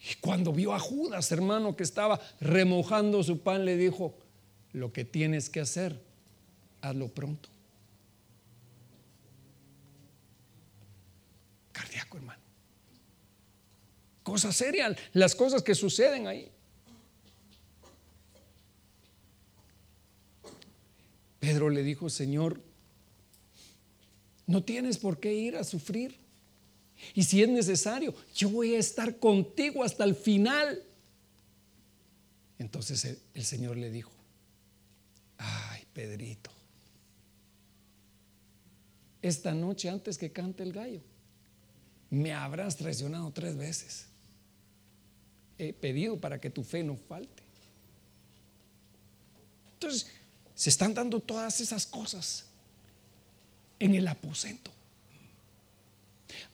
Y cuando vio a Judas, hermano, que estaba remojando su pan, le dijo, lo que tienes que hacer, hazlo pronto. Cardíaco, hermano. Cosa seria, las cosas que suceden ahí. Pedro le dijo, Señor, no tienes por qué ir a sufrir. Y si es necesario, yo voy a estar contigo hasta el final. Entonces el, Señor le dijo, ay, Pedrito, esta noche antes que cante el gallo, me habrás traicionado tres veces. He pedido para que tu fe no falte. Entonces, se están dando todas esas cosas en el aposento.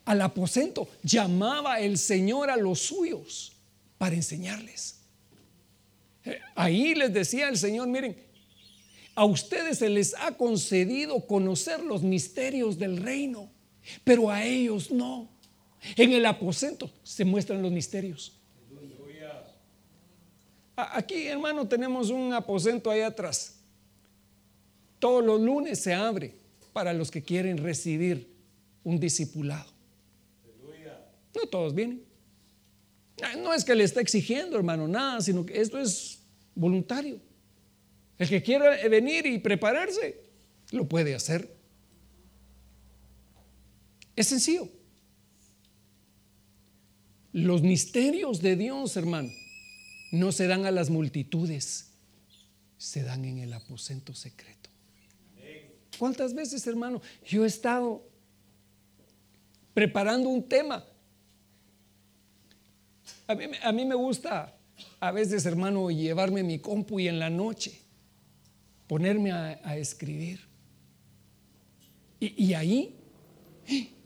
Al aposento llamaba el Señor a los suyos para enseñarles. Eh, ahí les decía el Señor, miren, a ustedes se les ha concedido conocer los misterios del reino, pero a ellos no. En el aposento se muestran los misterios. Aquí, hermano, tenemos un aposento ahí atrás. Todos los lunes se abre para los que quieren recibir un discipulado. No todos vienen. Ah, no es que le está exigiendo, hermano, nada, sino que esto es voluntario. El que quiera venir y prepararse, lo puede hacer. Es sencillo. Los misterios de Dios, hermano, no se dan a las multitudes, se dan en el aposento secreto. ¿Cuántas veces, hermano, yo he estado preparando un tema? A mí, me gusta a veces, hermano, llevarme mi compu y en la noche ponerme a, escribir. Y, y ahí,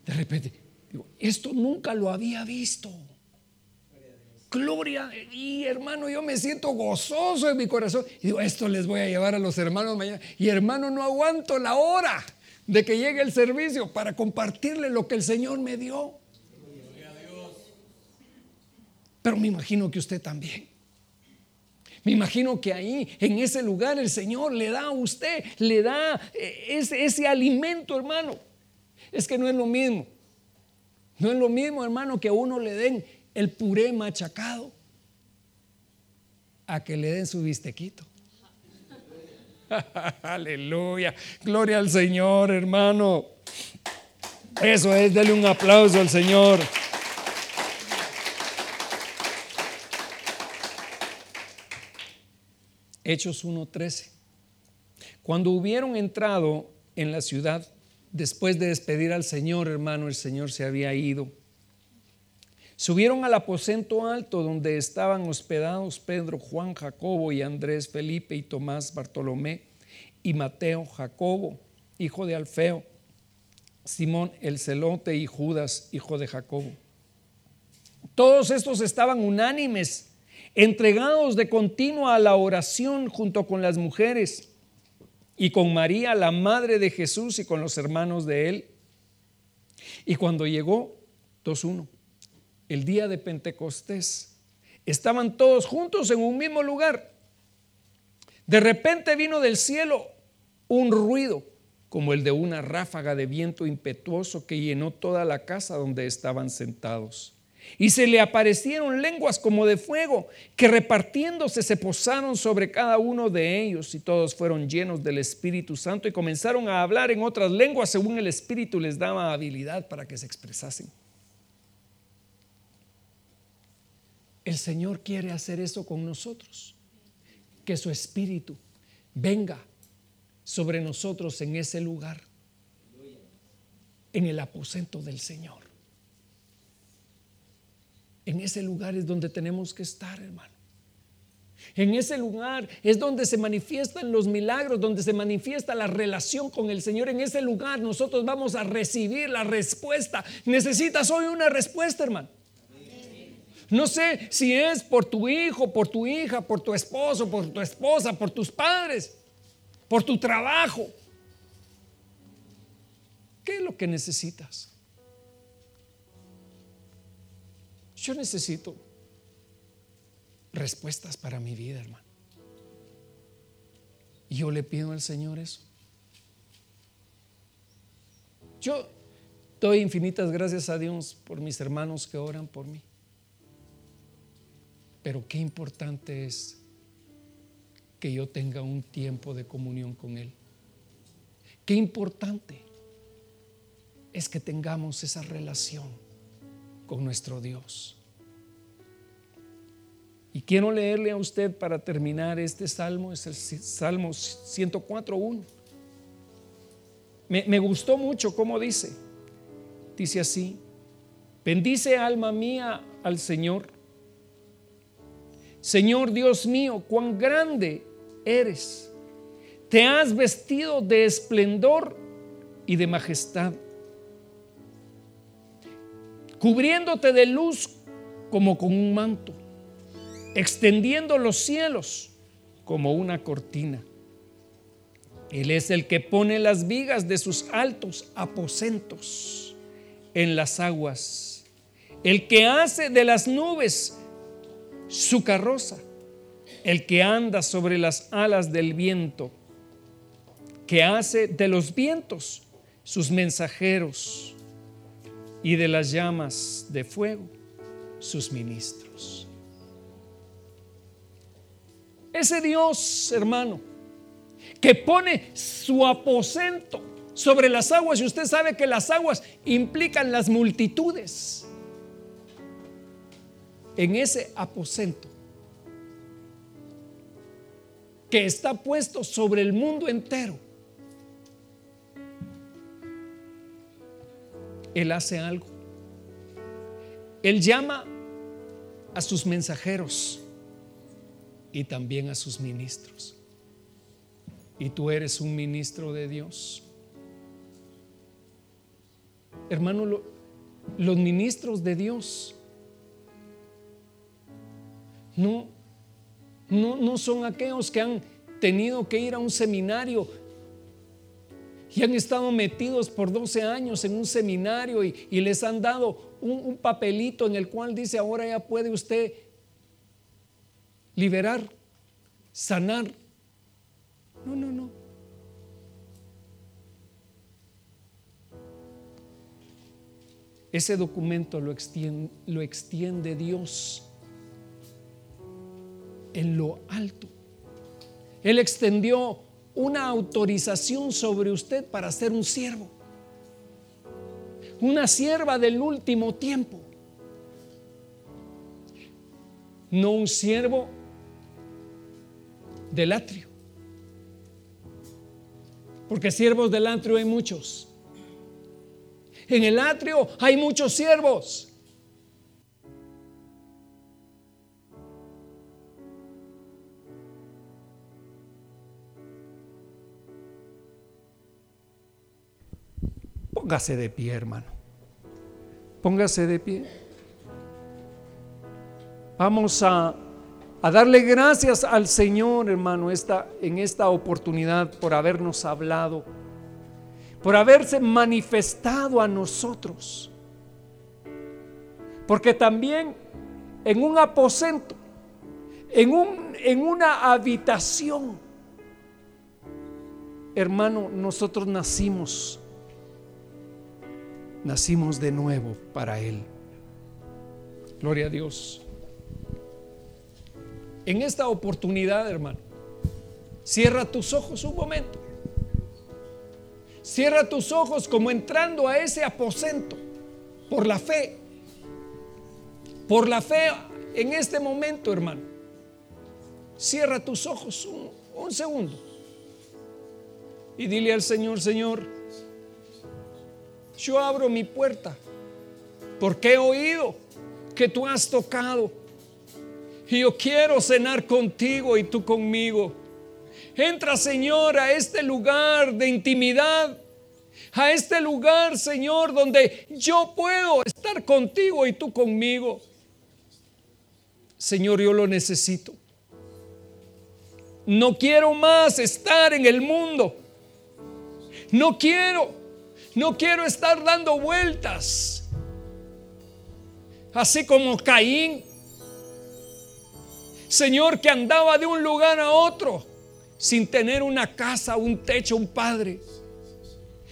de repente, digo, esto nunca lo había visto. Gloria. Y hermano, yo me siento gozoso en mi corazón. Y digo, esto les voy a llevar a los hermanos mañana. Y hermano, no aguanto la hora de que llegue el servicio para compartirle lo que el Señor me dio. Pero me imagino que usted también. Me imagino que ahí, en ese lugar, el Señor le da a usted, le da eh, ese, ese alimento, hermano. Es que no es lo mismo. No es lo mismo, hermano, que a uno le den el puré machacado a que le den su bistequito. <laughs> Aleluya. Gloria al Señor, hermano. Eso es, dele un aplauso al Señor. Hechos 1.13. Cuando hubieron entrado en la ciudad, después de despedir al Señor, hermano, el Señor se había ido Subieron al aposento alto donde estaban hospedados Pedro, Juan, Jacobo y Andrés, Felipe y Tomás, Bartolomé y Mateo, Jacobo, hijo de Alfeo, Simón el celote y Judas, hijo de Jacobo. Todos estos estaban unánimes, entregados de continuo a la oración junto con las mujeres y con María, la madre de Jesús, y con los hermanos de él. Y cuando llegó, 2.1 el día de Pentecostés. Estaban todos juntos en un mismo lugar. De repente vino del cielo un ruido como el de una ráfaga de viento impetuoso que llenó toda la casa donde estaban sentados. Y se le aparecieron lenguas como de fuego, que repartiéndose se posaron sobre cada uno de ellos, y todos fueron llenos del Espíritu Santo y comenzaron a hablar en otras lenguas según el Espíritu les daba habilidad para que se expresasen. El Señor quiere hacer eso con nosotros. Que su espíritu venga sobre nosotros en ese lugar, en el aposento del Señor. En ese lugar es donde tenemos que estar, hermano. En ese lugar es donde se manifiestan los milagros, donde se manifiesta la relación con el Señor. En ese lugar nosotros vamos a recibir la respuesta. Necesitas hoy una respuesta, hermano. No sé si es por tu hijo, por tu hija, por tu esposo, por tu esposa, por tus padres, por tu trabajo. ¿Qué es lo que necesitas? Yo necesito respuestas para mi vida, hermano. Y yo le pido al Señor eso. Yo doy infinitas gracias a Dios por mis hermanos que oran por mí. Pero qué importante es que yo tenga un tiempo de comunión con Él. Qué importante es que tengamos esa relación con nuestro Dios. Y quiero leerle a usted para terminar este salmo, es el Salmo 104.1. Me, me gustó mucho cómo dice. Dice así, bendice alma mía al Señor. Señor Dios mío, cuán grande eres. Te has vestido de esplendor y de majestad, cubriéndote de luz como con un manto extendiendo los cielos como una cortina. Él es el que pone las vigas de sus altos aposentos en las aguas, el que hace de las nubes su carroza, el que anda sobre las alas del viento, que hace de los vientos sus mensajeros y de las llamas de fuego sus ministros. Ese Dios, hermano, que pone su aposento sobre las aguas, y usted sabe que las aguas implican las multitudes. En ese aposento que está puesto sobre el mundo entero, Él hace algo. Él llama a sus mensajeros y también a sus ministros. Y tú eres un ministro de Dios. Hermano, los ministros de Dios no, no, no son aquellos que han tenido que ir a un seminario y han estado metidos por 12 años en un seminario y, les han dado un, papelito en el cual dice, ahora ya puede usted liberar, sanar. No, no, no. Ese documento lo extiende Dios en lo alto. Él extendió una autorización sobre usted para ser un siervo. Una sierva del último tiempo. No un siervo del atrio. Porque siervos del atrio hay muchos. En el atrio hay muchos siervos. Póngase de pie, hermano. Póngase de pie. Vamos a a darle gracias al Señor, hermano, esta, en esta oportunidad por habernos hablado, por haberse manifestado a nosotros. Porque también en un aposento, en, un, en una habitación, hermano, nosotros nacimos, nacimos de nuevo para Él. Gloria a Dios en esta oportunidad, hermano, cierra tus ojos un momento. Cierra tus ojos como entrando a ese aposento por la fe. Por la fe en este momento, hermano. Cierra tus ojos un, un segundo. Y dile al Señor, Señor, yo abro mi puerta porque he oído que tú has tocado Y yo quiero cenar contigo y tú conmigo. Entra, Señor, a este lugar de intimidad. A este lugar, Señor, donde yo puedo estar contigo y tú conmigo. Señor, yo lo necesito. No quiero más estar en el mundo. No quiero, no quiero estar dando vueltas. Así como Caín, Señor, que andaba de un lugar a otro sin tener una casa, un techo, un padre.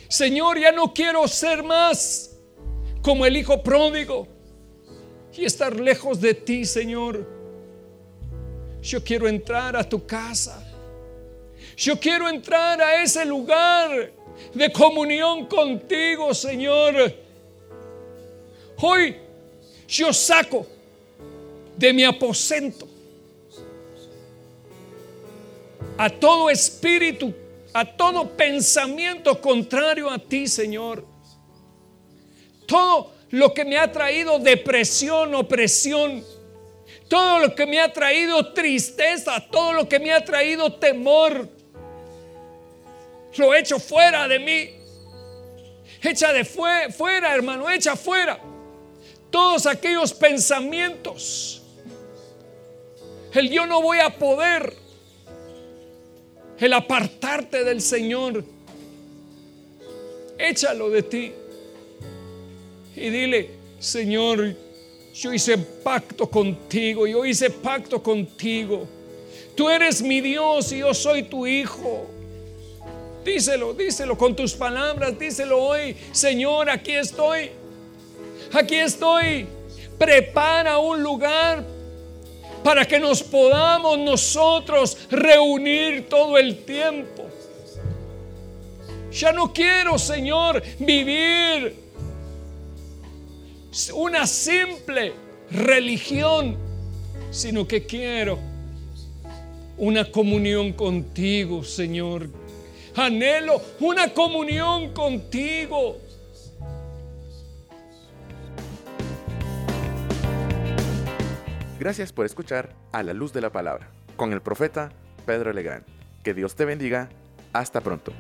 Señor, ya no quiero ser más como el hijo pródigo y estar lejos de ti, Señor. Yo quiero entrar a tu casa. Yo quiero entrar a ese lugar de comunión contigo, Señor. Hoy yo saco de mi aposento a todo espíritu, a todo pensamiento contrario a ti, Señor. Todo lo que me ha traído depresión, opresión, todo lo que me ha traído tristeza, todo lo que me ha traído temor, lo echo fuera de mí. Echa de fuera, hermano, echa fuera todos aquellos pensamientos. El yo no voy a poder el apartarte del Señor. Échalo de ti. Y dile, Señor, yo hice pacto contigo, yo hice pacto contigo. Tú eres mi Dios y yo soy tu hijo. Díselo, díselo con tus palabras, díselo hoy. Señor, aquí estoy. Aquí estoy. Prepara un lugar para que nos podamos nosotros reunir todo el tiempo. Ya no quiero, Señor, vivir una simple religión, sino que quiero una comunión contigo, Señor. Anhelo una comunión contigo. Gracias por escuchar A la Luz de la Palabra con el profeta Pedro Legrand. Que Dios te bendiga. Hasta pronto.